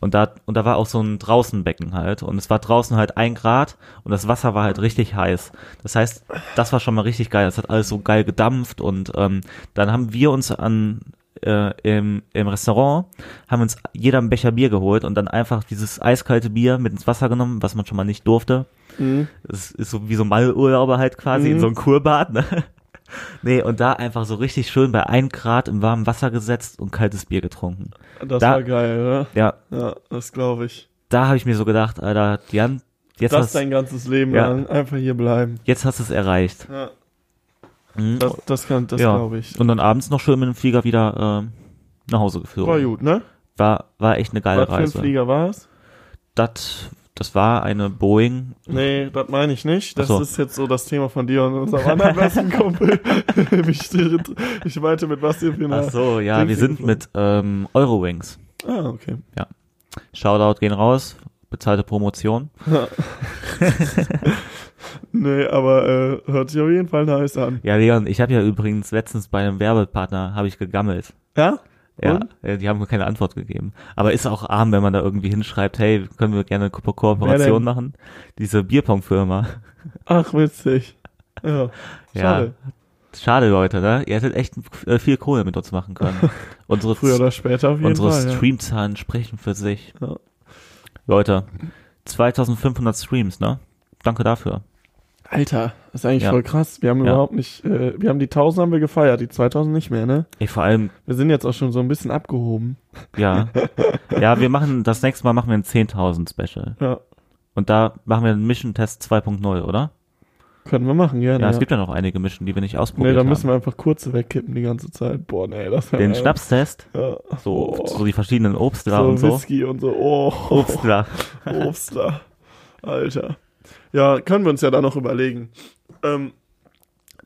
Und da, und da war auch so ein Draußenbecken halt. Und es war draußen halt ein Grad und das Wasser war halt richtig heiß. Das heißt, das war schon mal richtig geil. Das hat alles so geil gedampft und ähm, dann haben wir uns an äh, im, im Restaurant, haben uns jeder einen Becher Bier geholt und dann einfach dieses eiskalte Bier mit ins Wasser genommen, was man schon mal nicht durfte. Mhm. Das ist so wie so Malurlauber halt quasi in Mhm. so einem Kurbad, ne? *laughs* Nee, und da einfach so richtig schön bei ein Grad im warmen Wasser gesetzt und kaltes Bier getrunken. Das Da- war geil, oder? Ja, Ja, das glaube ich. da habe ich mir so gedacht, Alter, Jan, jetzt das hast, dein ganzes Leben Ja. lang. Einfach hier bleiben. jetzt hast du es erreicht. Ja, Mhm. das, das kann, das Ja. glaube ich. Und dann abends noch schön mit dem Flieger wieder äh, nach Hause geflogen. War gut, ne? War, war echt eine geile Was für ein Reise. Flieger war es? Das, das war eine Boeing. Nee, das meine ich nicht. Das so. ist jetzt so das Thema von dir und unserem anderen *laughs* besten Kumpel. *laughs* ich, ich meinte mit was ihr. Ach so, ja, Ding wir sind mit ähm, Eurowings. Ah, okay. Shoutout gehen raus, bezahlte Promotion. *laughs* Nee, aber äh, hört sich auf jeden Fall nice an. Ja, Leon, ich habe ja übrigens letztens bei einem Werbepartner habe ich gegammelt. Ja? Ja, Und? äh, die haben mir keine Antwort gegeben. Aber ist auch arm, wenn man da irgendwie hinschreibt, hey, können wir gerne eine Ko Kooperation machen? Diese Bierpong-Firma. Ach, witzig. Ja. *laughs* Schade. Ja. Schade, Leute, ne? Ihr hättet echt äh, viel Kohle mit uns machen können. *laughs* Unsere, Früher oder später auf jeden unsere Fall. Ja. Streamzahlen sprechen für sich. Ja. Leute, 2500 Streams, ne? Danke dafür. Alter, das ist eigentlich Ja. voll krass. Wir haben Ja. überhaupt nicht, äh, wir haben die 1000 haben wir gefeiert, die 2000 nicht mehr, ne? Ey, vor allem, Wir sind jetzt auch schon so ein bisschen abgehoben. ja. *laughs* ja, wir machen, das nächste Mal machen wir ein 10.000 Special. Ja, Und da machen wir einen Mission Test 2.0, oder? können wir machen, gerne. Ja, Ja, es gibt ja noch einige Mission, die wir nicht nee, ausprobiert da müssen wir einfach kurze wegkippen die ganze Zeit. Boah, nee, das Den geil. Schnapstest, Ja. so, Oh. so die verschiedenen Obstler so und so. Whisky und so. Oh, Obstler. *laughs* Obstler. Alter. Ja, können wir uns ja da noch überlegen. Ähm,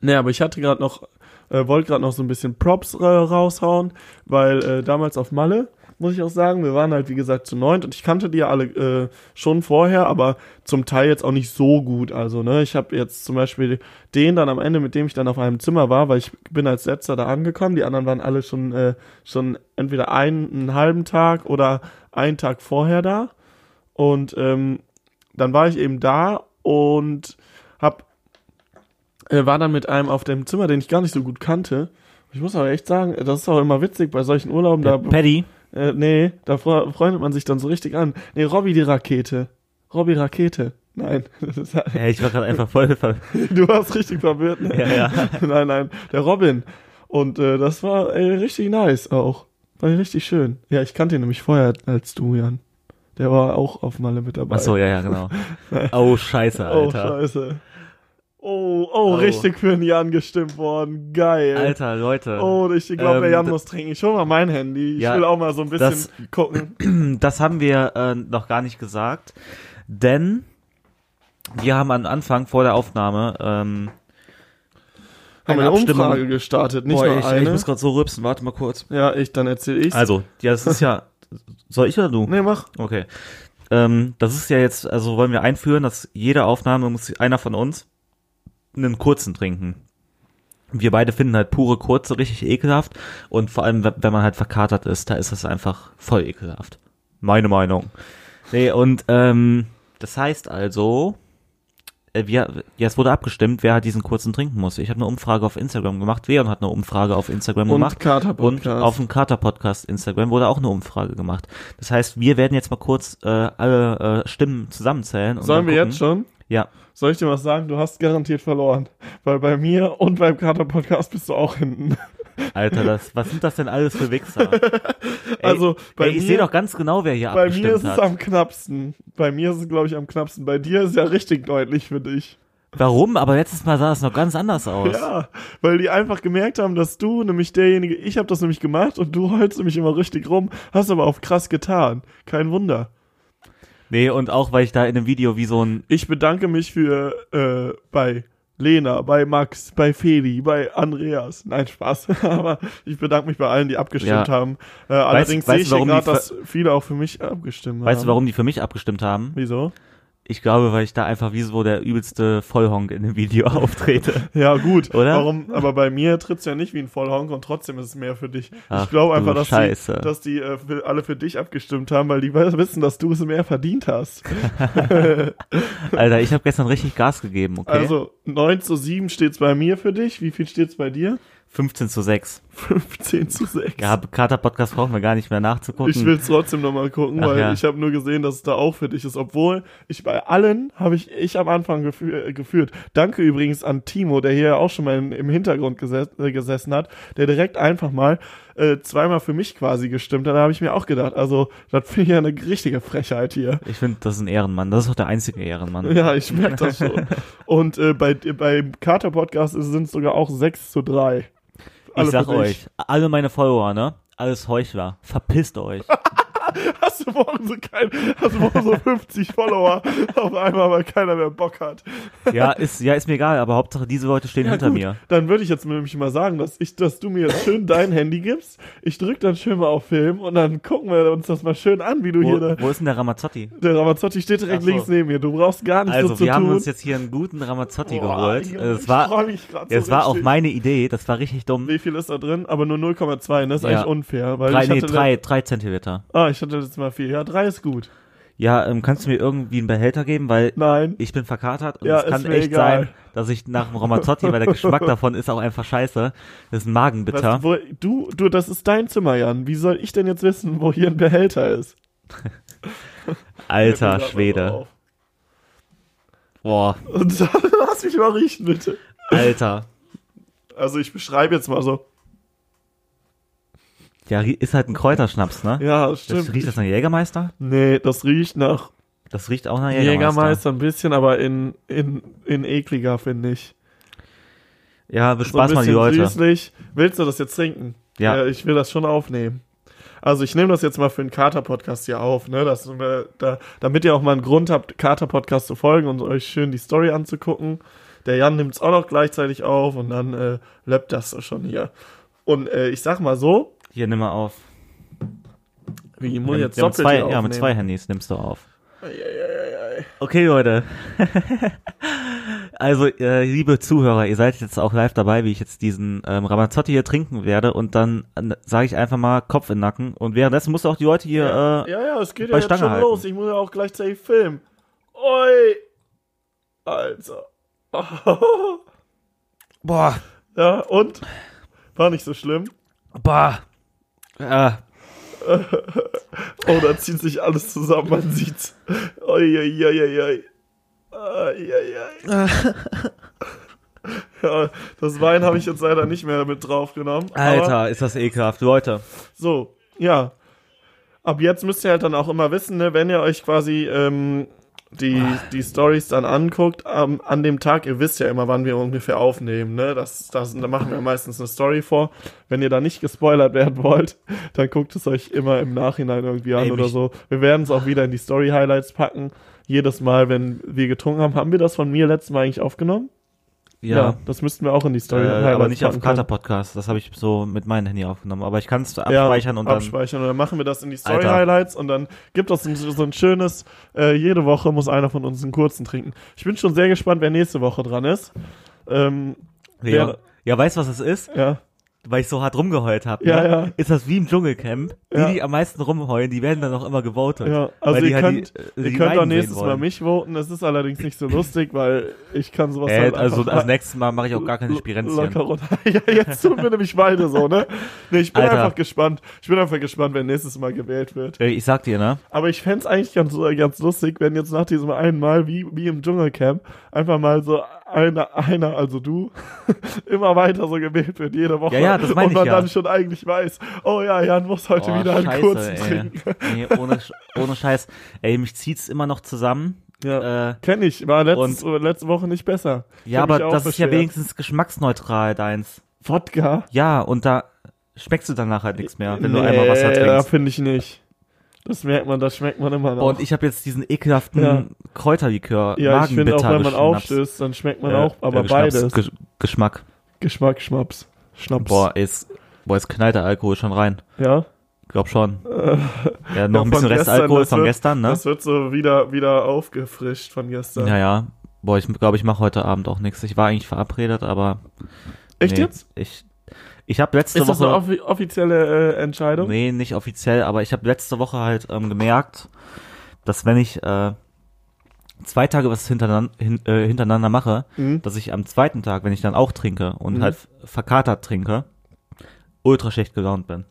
ne, aber ich hatte gerade noch, äh, wollte gerade noch so ein bisschen Props äh, raushauen, weil äh, damals auf Malle, muss ich auch sagen, wir waren halt wie gesagt zu neunt und ich kannte die ja alle äh, schon vorher, aber zum Teil jetzt auch nicht so gut. Also, ne, ich habe jetzt zum Beispiel den dann am Ende, mit dem ich dann auf einem Zimmer war, weil ich bin als letzter da angekommen, die anderen waren alle schon, äh, schon entweder einen, einen halben Tag oder einen Tag vorher da. Und ähm, dann war ich eben da und hab, äh, war dann mit einem auf dem Zimmer, den ich gar nicht so gut kannte. Ich muss aber echt sagen, das ist auch immer witzig bei solchen Urlauben, Der da, Paddy. äh, nee, da fre- freundet man sich dann so richtig an. Nee, Robby die Rakete. Robby Rakete. Nein, *laughs* Ja, ich war gerade einfach voll *laughs* ver du warst richtig verwirrt. Ne? ja, ja. *laughs* nein, nein, der Robin. Und äh, das war ey, richtig nice auch. War richtig schön. Ja, ich kannte ihn nämlich vorher als du, Jan. Der war auch auf Malle mit dabei. Ach so, ja, ja, genau. *laughs* Oh, scheiße, Oh, Alter. scheiße. Oh, oh, Oh. richtig für den Jan gestimmt worden. Geil. Alter, Leute. Oh, ich glaube, der Ähm, Jan d- muss trinken. Ich hol mal mein Handy. Ich Ja, will auch mal so ein bisschen das- gucken. *clears throat* Das haben wir äh, noch gar nicht gesagt, denn wir haben am Anfang vor der Aufnahme ähm, eine eine Abstimmung- Umfrage gestartet, nicht Boah, nur ich, eine. ich muss gerade so rübsen, warte mal kurz. ja, ich, dann erzähl ich's. Also, ja, das ist ja, soll ich oder du? nee, mach. Okay. Ähm, das ist ja jetzt, also wollen wir einführen, dass jede Aufnahme muss einer von uns einen kurzen trinken. Wir beide finden halt pure kurze richtig ekelhaft und vor allem, wenn man halt verkatert ist, da ist das einfach voll ekelhaft. Meine Meinung. Nee, und ähm, das heißt also, äh, wir, ja, es wurde abgestimmt, wer halt diesen kurzen trinken muss. Ich habe eine Umfrage auf Instagram gemacht, Leon hat eine Umfrage auf Instagram Und gemacht. Kater Und Podcast. auf dem Kater Podcast Instagram wurde auch eine Umfrage gemacht. Das heißt, wir werden jetzt mal kurz äh, alle äh, Stimmen zusammenzählen. Und Sollen wir gucken. jetzt schon? Ja. Soll ich dir was sagen? Du hast garantiert verloren. Weil bei mir und beim Kater Podcast bist du auch hinten. Alter, das, was sind das denn alles für Wichser? *laughs* Ey, Also, bei ey, ich sehe doch ganz genau, wer hier Bei mir ist es hat. am knappsten. Bei mir ist es, glaube ich, am knappsten. Bei dir ist es ja richtig deutlich für dich. Warum? Aber letztes Mal sah es noch ganz anders aus. Ja, weil die einfach gemerkt haben, dass du nämlich derjenige, ich habe das nämlich gemacht und du heulst nämlich immer richtig rum, hast aber auch krass getan. Kein Wunder. Nee, und auch, weil ich da in dem Video wie so ein, Ich bedanke mich für äh, bei Lena, bei Max, bei Feli, bei Andreas. Nein, Spaß. *laughs* aber ich bedanke mich bei allen, die abgestimmt Ja. haben. Äh, allerdings sehe weißt ich gerade, dass viele auch für mich abgestimmt weißt haben. du, warum die für mich abgestimmt haben? Wieso? Ich glaube, weil ich da einfach wie so der übelste Vollhonk in dem Video *laughs* auftrete. Ja, gut. Oder? Warum? Aber bei mir tritt's ja nicht wie ein Vollhonk und trotzdem ist es mehr für dich. Ach, ich glaube du einfach, dass Scheiße. die, dass die äh, für, alle für dich abgestimmt haben, weil die wissen, dass du es mehr verdient hast. *laughs* Alter, ich habe gestern richtig Gas gegeben, okay? Also 9 zu 7 steht's bei mir für dich. Wie viel steht's bei dir? 15 zu 6. 15 zu 6. Ja, Kater-Podcast brauchen wir gar nicht mehr nachzugucken. Ich will's trotzdem nochmal gucken, Ach weil ja. ich habe nur gesehen, dass es da auch für dich ist. Obwohl ich bei allen habe ich ich am Anfang gefü äh, geführt. Danke übrigens an Timo, der hier auch schon mal in, im Hintergrund geses äh, gesessen hat, der direkt einfach mal äh, zweimal für mich quasi gestimmt hat. Da habe ich mir auch gedacht, also das finde ich ja eine richtige Frechheit hier. Ich finde, das ist ein Ehrenmann. Das ist auch der einzige Ehrenmann. Ja, ich merke das schon. *laughs* Und äh, bei, beim Kater-Podcast sind es sogar auch 6 zu 3. ich sag euch, alle meine Follower, ne? Alles Heuchler. Verpisst euch. *laughs* Hast du morgen so kein, hast du morgen so 50 Follower auf einmal, weil keiner mehr Bock hat. Ja, ist, ja, ist mir egal, aber Hauptsache diese Leute stehen Ja, hinter gut, mir. Dann würde ich jetzt nämlich mal sagen, dass ich, dass du mir jetzt schön dein Handy gibst. Ich drück dann schön mal auf Film und dann gucken wir uns das mal schön an, wie du hier Wo, da, wo ist denn der Ramazzotti? der Ramazzotti steht direkt so. links neben mir. Du brauchst gar nicht Also, so zu wir haben tun. uns jetzt hier einen guten Ramazzotti Boah, geholt. Junge, Es ich war, es so war auch meine Idee, das war richtig dumm. Wie viel ist da drin? Aber nur 0,2, ne? Das ist Ja. eigentlich unfair. Weil Drei, ich nee, hatte drei, drei Zentiliter. Ah, ich hatte letztes Mal vier. Ja, drei ist gut. Ja, ähm, kannst du mir irgendwie einen Behälter geben, weil Nein. ich bin verkatert und Ja, es kann echt egal. sein, dass ich nach dem Ramazzotti, weil der Geschmack *laughs* davon ist auch einfach scheiße, das ist ein Magenbitter. Du, wo, du, du, das ist dein Zimmer, Jan. Wie soll ich denn jetzt wissen, wo hier ein Behälter ist? *laughs* Alter Schwede. Boah, Und dann *laughs* lass mich mal riechen, bitte. Alter. Also ich beschreibe jetzt mal so. Ja, ist halt ein Kräuterschnaps, ne? Ja, stimmt. Das, riecht das nach Jägermeister? nee, das riecht nach Das riecht auch nach Jägermeister. Jägermeister ein bisschen, aber in, in, in ekliger, finde ich. Ja, So bespaß mal die Leute. süßlich. Willst du das jetzt trinken? Ja. ich will das schon aufnehmen. Also ich nehme das jetzt mal für den Kater-Podcast hier auf, ne? Dass wir, da, damit ihr auch mal einen Grund habt, Kater-Podcast zu folgen und euch schön die Story anzugucken. Der Jan nimmt es auch noch gleichzeitig auf und dann äh, läppt das so schon hier. Und äh, ich sag mal so, Hier, nimm mal auf. wie muss jetzt doppelt zwei, ja, mit zwei Handys nimmst du auf. Okay, Leute. *laughs* also, äh, liebe Zuhörer, ihr seid jetzt auch live dabei, wie ich jetzt diesen ähm, Ramazzotti hier trinken werde und dann äh, sage ich einfach mal Kopf in den Nacken und währenddessen musst du auch die Leute hier, Ja, äh, ja, ja, es geht ja jetzt Stange schon halten. los. Ich muss ja auch gleichzeitig filmen. Oi! Alter. *laughs* boah, ja, und? War nicht so schlimm. boah, äh, Oh, da zieht sich alles zusammen, man sieht's. Ai. *laughs* Ja, das Wein habe ich jetzt leider nicht mehr mit draufgenommen. Alter, ist das ekelhaft, Leute. So, ja. Ab jetzt müsst ihr halt dann auch immer wissen, ne, wenn ihr euch quasi ähm, die, die Stories dann anguckt, ähm, an dem Tag, ihr wisst ja immer, wann wir ungefähr aufnehmen, ne? Das, das, da machen wir meistens eine Story vor. Wenn ihr da nicht gespoilert werden wollt, dann guckt es euch immer im Nachhinein irgendwie an Ey, oder so. Wir werden es auch wieder in die Story-Highlights packen. Jedes Mal, wenn wir getrunken haben, haben wir das von mir letztes Mal eigentlich aufgenommen? Ja, das müssten wir auch in die äh, Story-Highlights aber nicht auf können. Kater-Podcast, das habe ich so mit meinem Handy aufgenommen, aber ich kann es abspeichern und dann, abspeichern und dann machen wir das in die Alter. Story-Highlights und dann gibt es so, so ein schönes, äh, jede Woche muss einer von uns einen kurzen trinken. Ich bin schon sehr gespannt, wer nächste Woche dran ist. Ähm, ja, wer, ja, weißt du, was es ist? ja, weil ich so hart rumgeheult habe, Ja, ne? ja. ist das wie im Dschungelcamp. Die, Ja. die am meisten rumheulen, die werden dann auch immer gewotet. Ja, also die ihr halt könnt, die, äh, ihr die könnt auch Leiden nächstes Mal mich voten. Es ist allerdings nicht so *laughs* lustig, weil ich kann sowas Äh, halt also als nächstes Mal mache ich auch gar keine Spirenzchen. *laughs* Ja, jetzt tun wir nämlich beide so, ne? Nee, ich bin Alter. einfach gespannt. Ich bin einfach gespannt, wenn nächstes Mal gewählt wird. Äh, Ich sag dir, ne? Aber ich fänd's eigentlich ganz, ganz lustig, wenn jetzt nach diesem einen Mal, wie, wie im Dschungelcamp, einfach mal so einer, einer, also du, *laughs* immer weiter so gewählt wird, jede Woche. Ja, ja, das meine Und ich man ja. dann schon eigentlich weiß, oh ja, Jan muss heute Oh, wieder einen scheiße, kurzen ey. trinken. Nee, ohne, ohne Scheiß. Ey, mich zieht's immer noch zusammen. Ja. Äh, Kenn ich, war letztes, letzte Woche nicht besser. Ja, aber das ist ja beschwert. wenigstens geschmacksneutral, deins. Wodka? Ja, und da schmeckst du danach halt nichts mehr, wenn du Nee, einmal Wasser trinkst. finde ich nicht. Das merkt man, das schmeckt man immer noch. Und ich habe jetzt diesen ekelhaften Ja. Kräuterlikör, ja, ich finde auch, wenn man aufstößt, dann schmeckt man Äh, auch, aber äh, beides. Gesch- Geschmack. Geschmack, Schnaps. Schnaps. Boah, ist, boah, jetzt knallt der Alkohol schon rein. Ja. Glaub schon. Äh, Ja, noch Ja, ein bisschen Restalkohol von wird- gestern, ne? Das wird so wieder, wieder aufgefrischt von gestern. Ja, ja. Boah, ich glaube, ich mache heute Abend auch nichts. Ich war eigentlich verabredet, aber. Echt nee, jetzt? Ich, ich habe letzte Ist das Woche. eine offi offizielle äh, Entscheidung? Nee, nicht offiziell, aber ich habe letzte Woche halt ähm, gemerkt, dass wenn ich äh, zwei Tage was hintereinander, hin, äh, hintereinander mache, Mhm. dass ich am zweiten Tag, wenn ich dann auch trinke und Mhm. halt verkatert trinke, ultra schlecht gelaunt bin.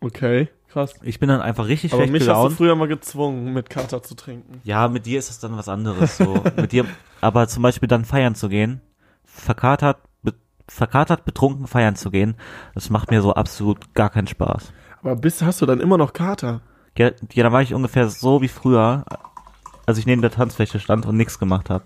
Okay, krass. Ich bin dann einfach richtig Aber schlecht mich hast du gelaunt. früher mal gezwungen, mit Kater zu trinken. Ja, mit dir ist es dann was anderes. So. *laughs* mit dir, aber zum Beispiel dann feiern zu gehen, verkatert, verkatert, betrunken feiern zu gehen, das macht mir so absolut gar keinen Spaß. Aber bist, hast du dann immer noch Kater? Ja, ja, da war ich ungefähr so wie früher, als ich neben der Tanzfläche stand und nichts gemacht habe.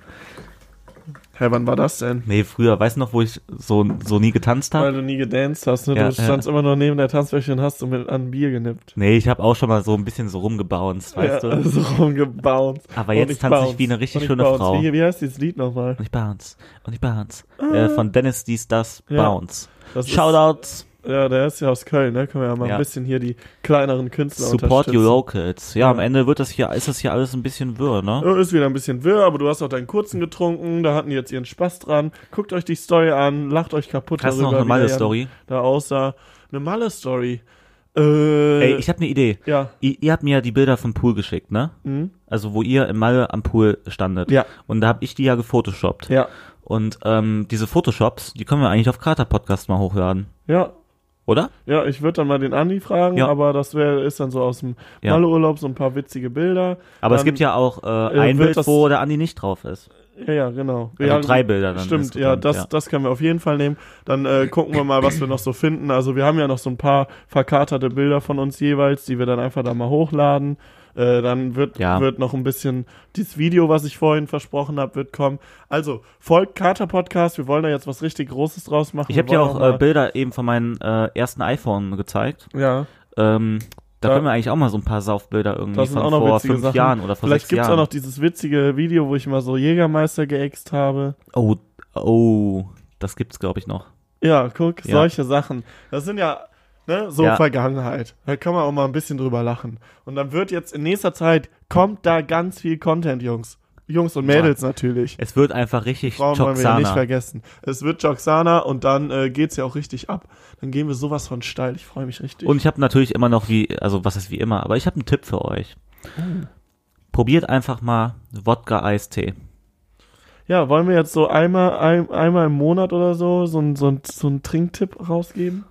Hä, wann war das denn? Nee, früher, weißt du noch, wo ich so, so nie getanzt Weil habe? du nie gedanced hast, ne? Ja, du standst immer nur neben der Tanzfläche und hast du mit an Bier genippt. Nee, ich habe auch schon mal so ein bisschen so rumgebounced, weißt ja, du? *laughs* so rumgebounced. Aber Und jetzt ich tanze ich bounce. wie eine richtig ich schöne bounce. Frau. Wie, wie heißt dieses Lied nochmal? Und ich bounce. Und ich bounce. Äh, von Dennis dies, das, Ja. bounce. Das Shoutouts. Ja, der ist ja aus Köln, ne? Können wir ja mal Ja. ein bisschen hier die kleineren Künstler Support unterstützen. your locals. Ja, am Ja. Ende wird das hier, ist das hier alles ein bisschen wirr, ne? Ja, Ist wieder ein bisschen wirr, aber du hast auch deinen kurzen getrunken, da hatten die jetzt ihren Spaß dran. Guckt euch die Story an, lacht euch kaputt Hast du noch darüber, eine wie der Jan Malle-Story? Da aussah. Eine Malle-Story. Äh, Ey, ich habe eine Idee. ja. Ihr, ihr habt mir ja die Bilder vom Pool geschickt, ne? Mhm. Also wo ihr im Malle am Pool standet. Ja. Und da habe ich die ja gefotoshoppt. Ja. Und ähm, diese Photoshops, die können wir eigentlich auf Krater Podcast mal hochladen, Ja. Oder? Ja, ich würde dann mal den Andi fragen, Ja. aber das wäre ist dann so aus dem Ja. Malle-Urlaub so ein paar witzige Bilder. Aber es Dann, gibt ja auch äh, ein Bild, das- wo der Andi nicht drauf ist. Ja, ja, genau. Also ja, drei Bilder dann. Stimmt, ja, das, das können wir auf jeden Fall nehmen. Dann äh, gucken wir mal, was wir noch so finden. Also wir haben ja noch so ein paar verkaterte Bilder von uns jeweils, die wir dann einfach da mal hochladen. Äh, dann wird, Ja. wird noch ein bisschen dieses Video, was ich vorhin versprochen habe, wird kommen. Also, folgt Kater Podcast. Wir wollen da jetzt was richtig Großes draus machen. Ich habe dir auch mal- äh, Bilder eben von meinem äh, ersten iPhone gezeigt. Ja, Ähm, da Ja. können wir eigentlich auch mal so ein paar Saufbilder irgendwie von auch noch vor fünf Sachen. Jahren oder vor vielleicht sechs gibt's Jahren. auch noch dieses witzige Video, wo ich mal so Jägermeister geäxt habe. oh, oh, das gibt's glaube ich noch. Ja, guck, Ja. solche Sachen. Das sind ja ne, so Ja. Vergangenheit. Da kann man auch mal ein bisschen drüber lachen. Und dann wird jetzt in nächster Zeit, kommt da ganz viel Content, Jungs. Jungs und Mädels natürlich. Es wird einfach richtig Frauen wollen wir ja nicht Joxana. vergessen. Es wird Joxana und dann äh, geht's ja auch richtig ab. Dann gehen wir sowas von steil. Ich freue mich richtig. Und ich habe natürlich immer noch wie, also was ist wie immer, aber ich habe einen Tipp für euch. Probiert einfach mal Wodka-Eistee. ja, wollen wir jetzt so einmal, ein, einmal im Monat oder so so so so ein Trinktipp rausgeben?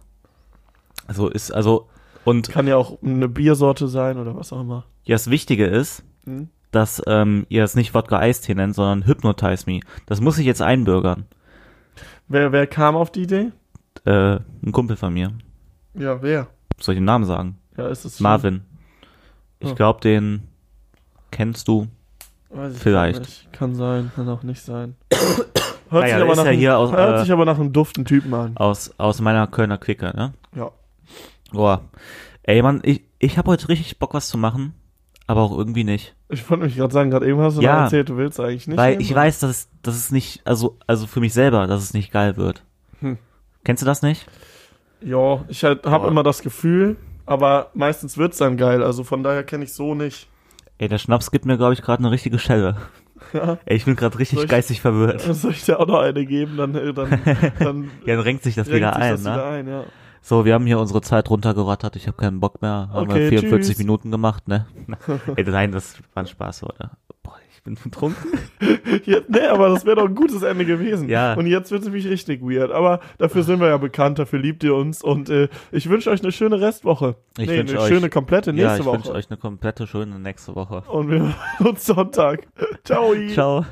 Also ist, also, und Kann ja auch eine Biersorte sein oder was auch immer. ja, das Wichtige ist, Hm? dass ähm, ihr es nicht Wodka-Eistee nennt, sondern Hypnotize Me. Das muss ich jetzt einbürgern. Wer, wer kam auf die Idee? Äh, ein Kumpel von mir. Ja, wer? Soll ich den Namen sagen? Ja, ist es Marvin. Ich Oh. glaube, den kennst du. Weiß ich Vielleicht. Nicht. Kann sein, kann auch nicht sein. *coughs* hört Naja, sich, der aber nach, ja einem, aus, hört äh, sich aber nach einem duften Typen an. Aus, aus meiner Kölner Quicke, ne? Ja. Boah. Ey, Mann, ich, ich habe heute richtig Bock, was zu machen, aber auch irgendwie nicht. Ich wollte mich gerade sagen, gerade eben hast du Ja. erzählt, du willst eigentlich nicht. Weil nehmen, ich oder? weiß, dass es, dass es nicht, also, also für mich selber, dass es nicht geil wird. Hm. Kennst du das nicht? Ja, ich halt, habe immer das Gefühl, aber meistens wird's dann geil. Also von daher kenne ich so nicht. Ey, der Schnaps gibt mir, glaube ich, gerade eine richtige Schelle. *laughs* Ja. Ey, ich bin gerade richtig ich- geistig verwirrt. *laughs* Soll ich dir auch noch eine geben, dann, äh, dann, *laughs* dann Ja, dann renkt sich das renkt wieder sich ein, das ne? wieder ein, ja. So, wir haben hier unsere Zeit runtergerattert. Ich habe keinen Bock mehr. Haben Okay, wir 44 tschüss. Minuten gemacht, ne? *laughs* Ey, nein, das war ein Spaß, oder? Boah, ich bin betrunken. *laughs* Jetzt, nee, aber das wäre doch ein gutes Ende gewesen. Ja. Und jetzt wird es nämlich richtig weird. Aber dafür sind wir ja bekannt, dafür liebt ihr uns. Und äh, ich wünsche euch eine schöne Restwoche. Ich nee, eine euch- schöne komplette ja, nächste ich wünsche Woche. euch eine komplette schöne nächste Woche. Und wir hören uns Sonntag. *laughs* Ciao. Ciao.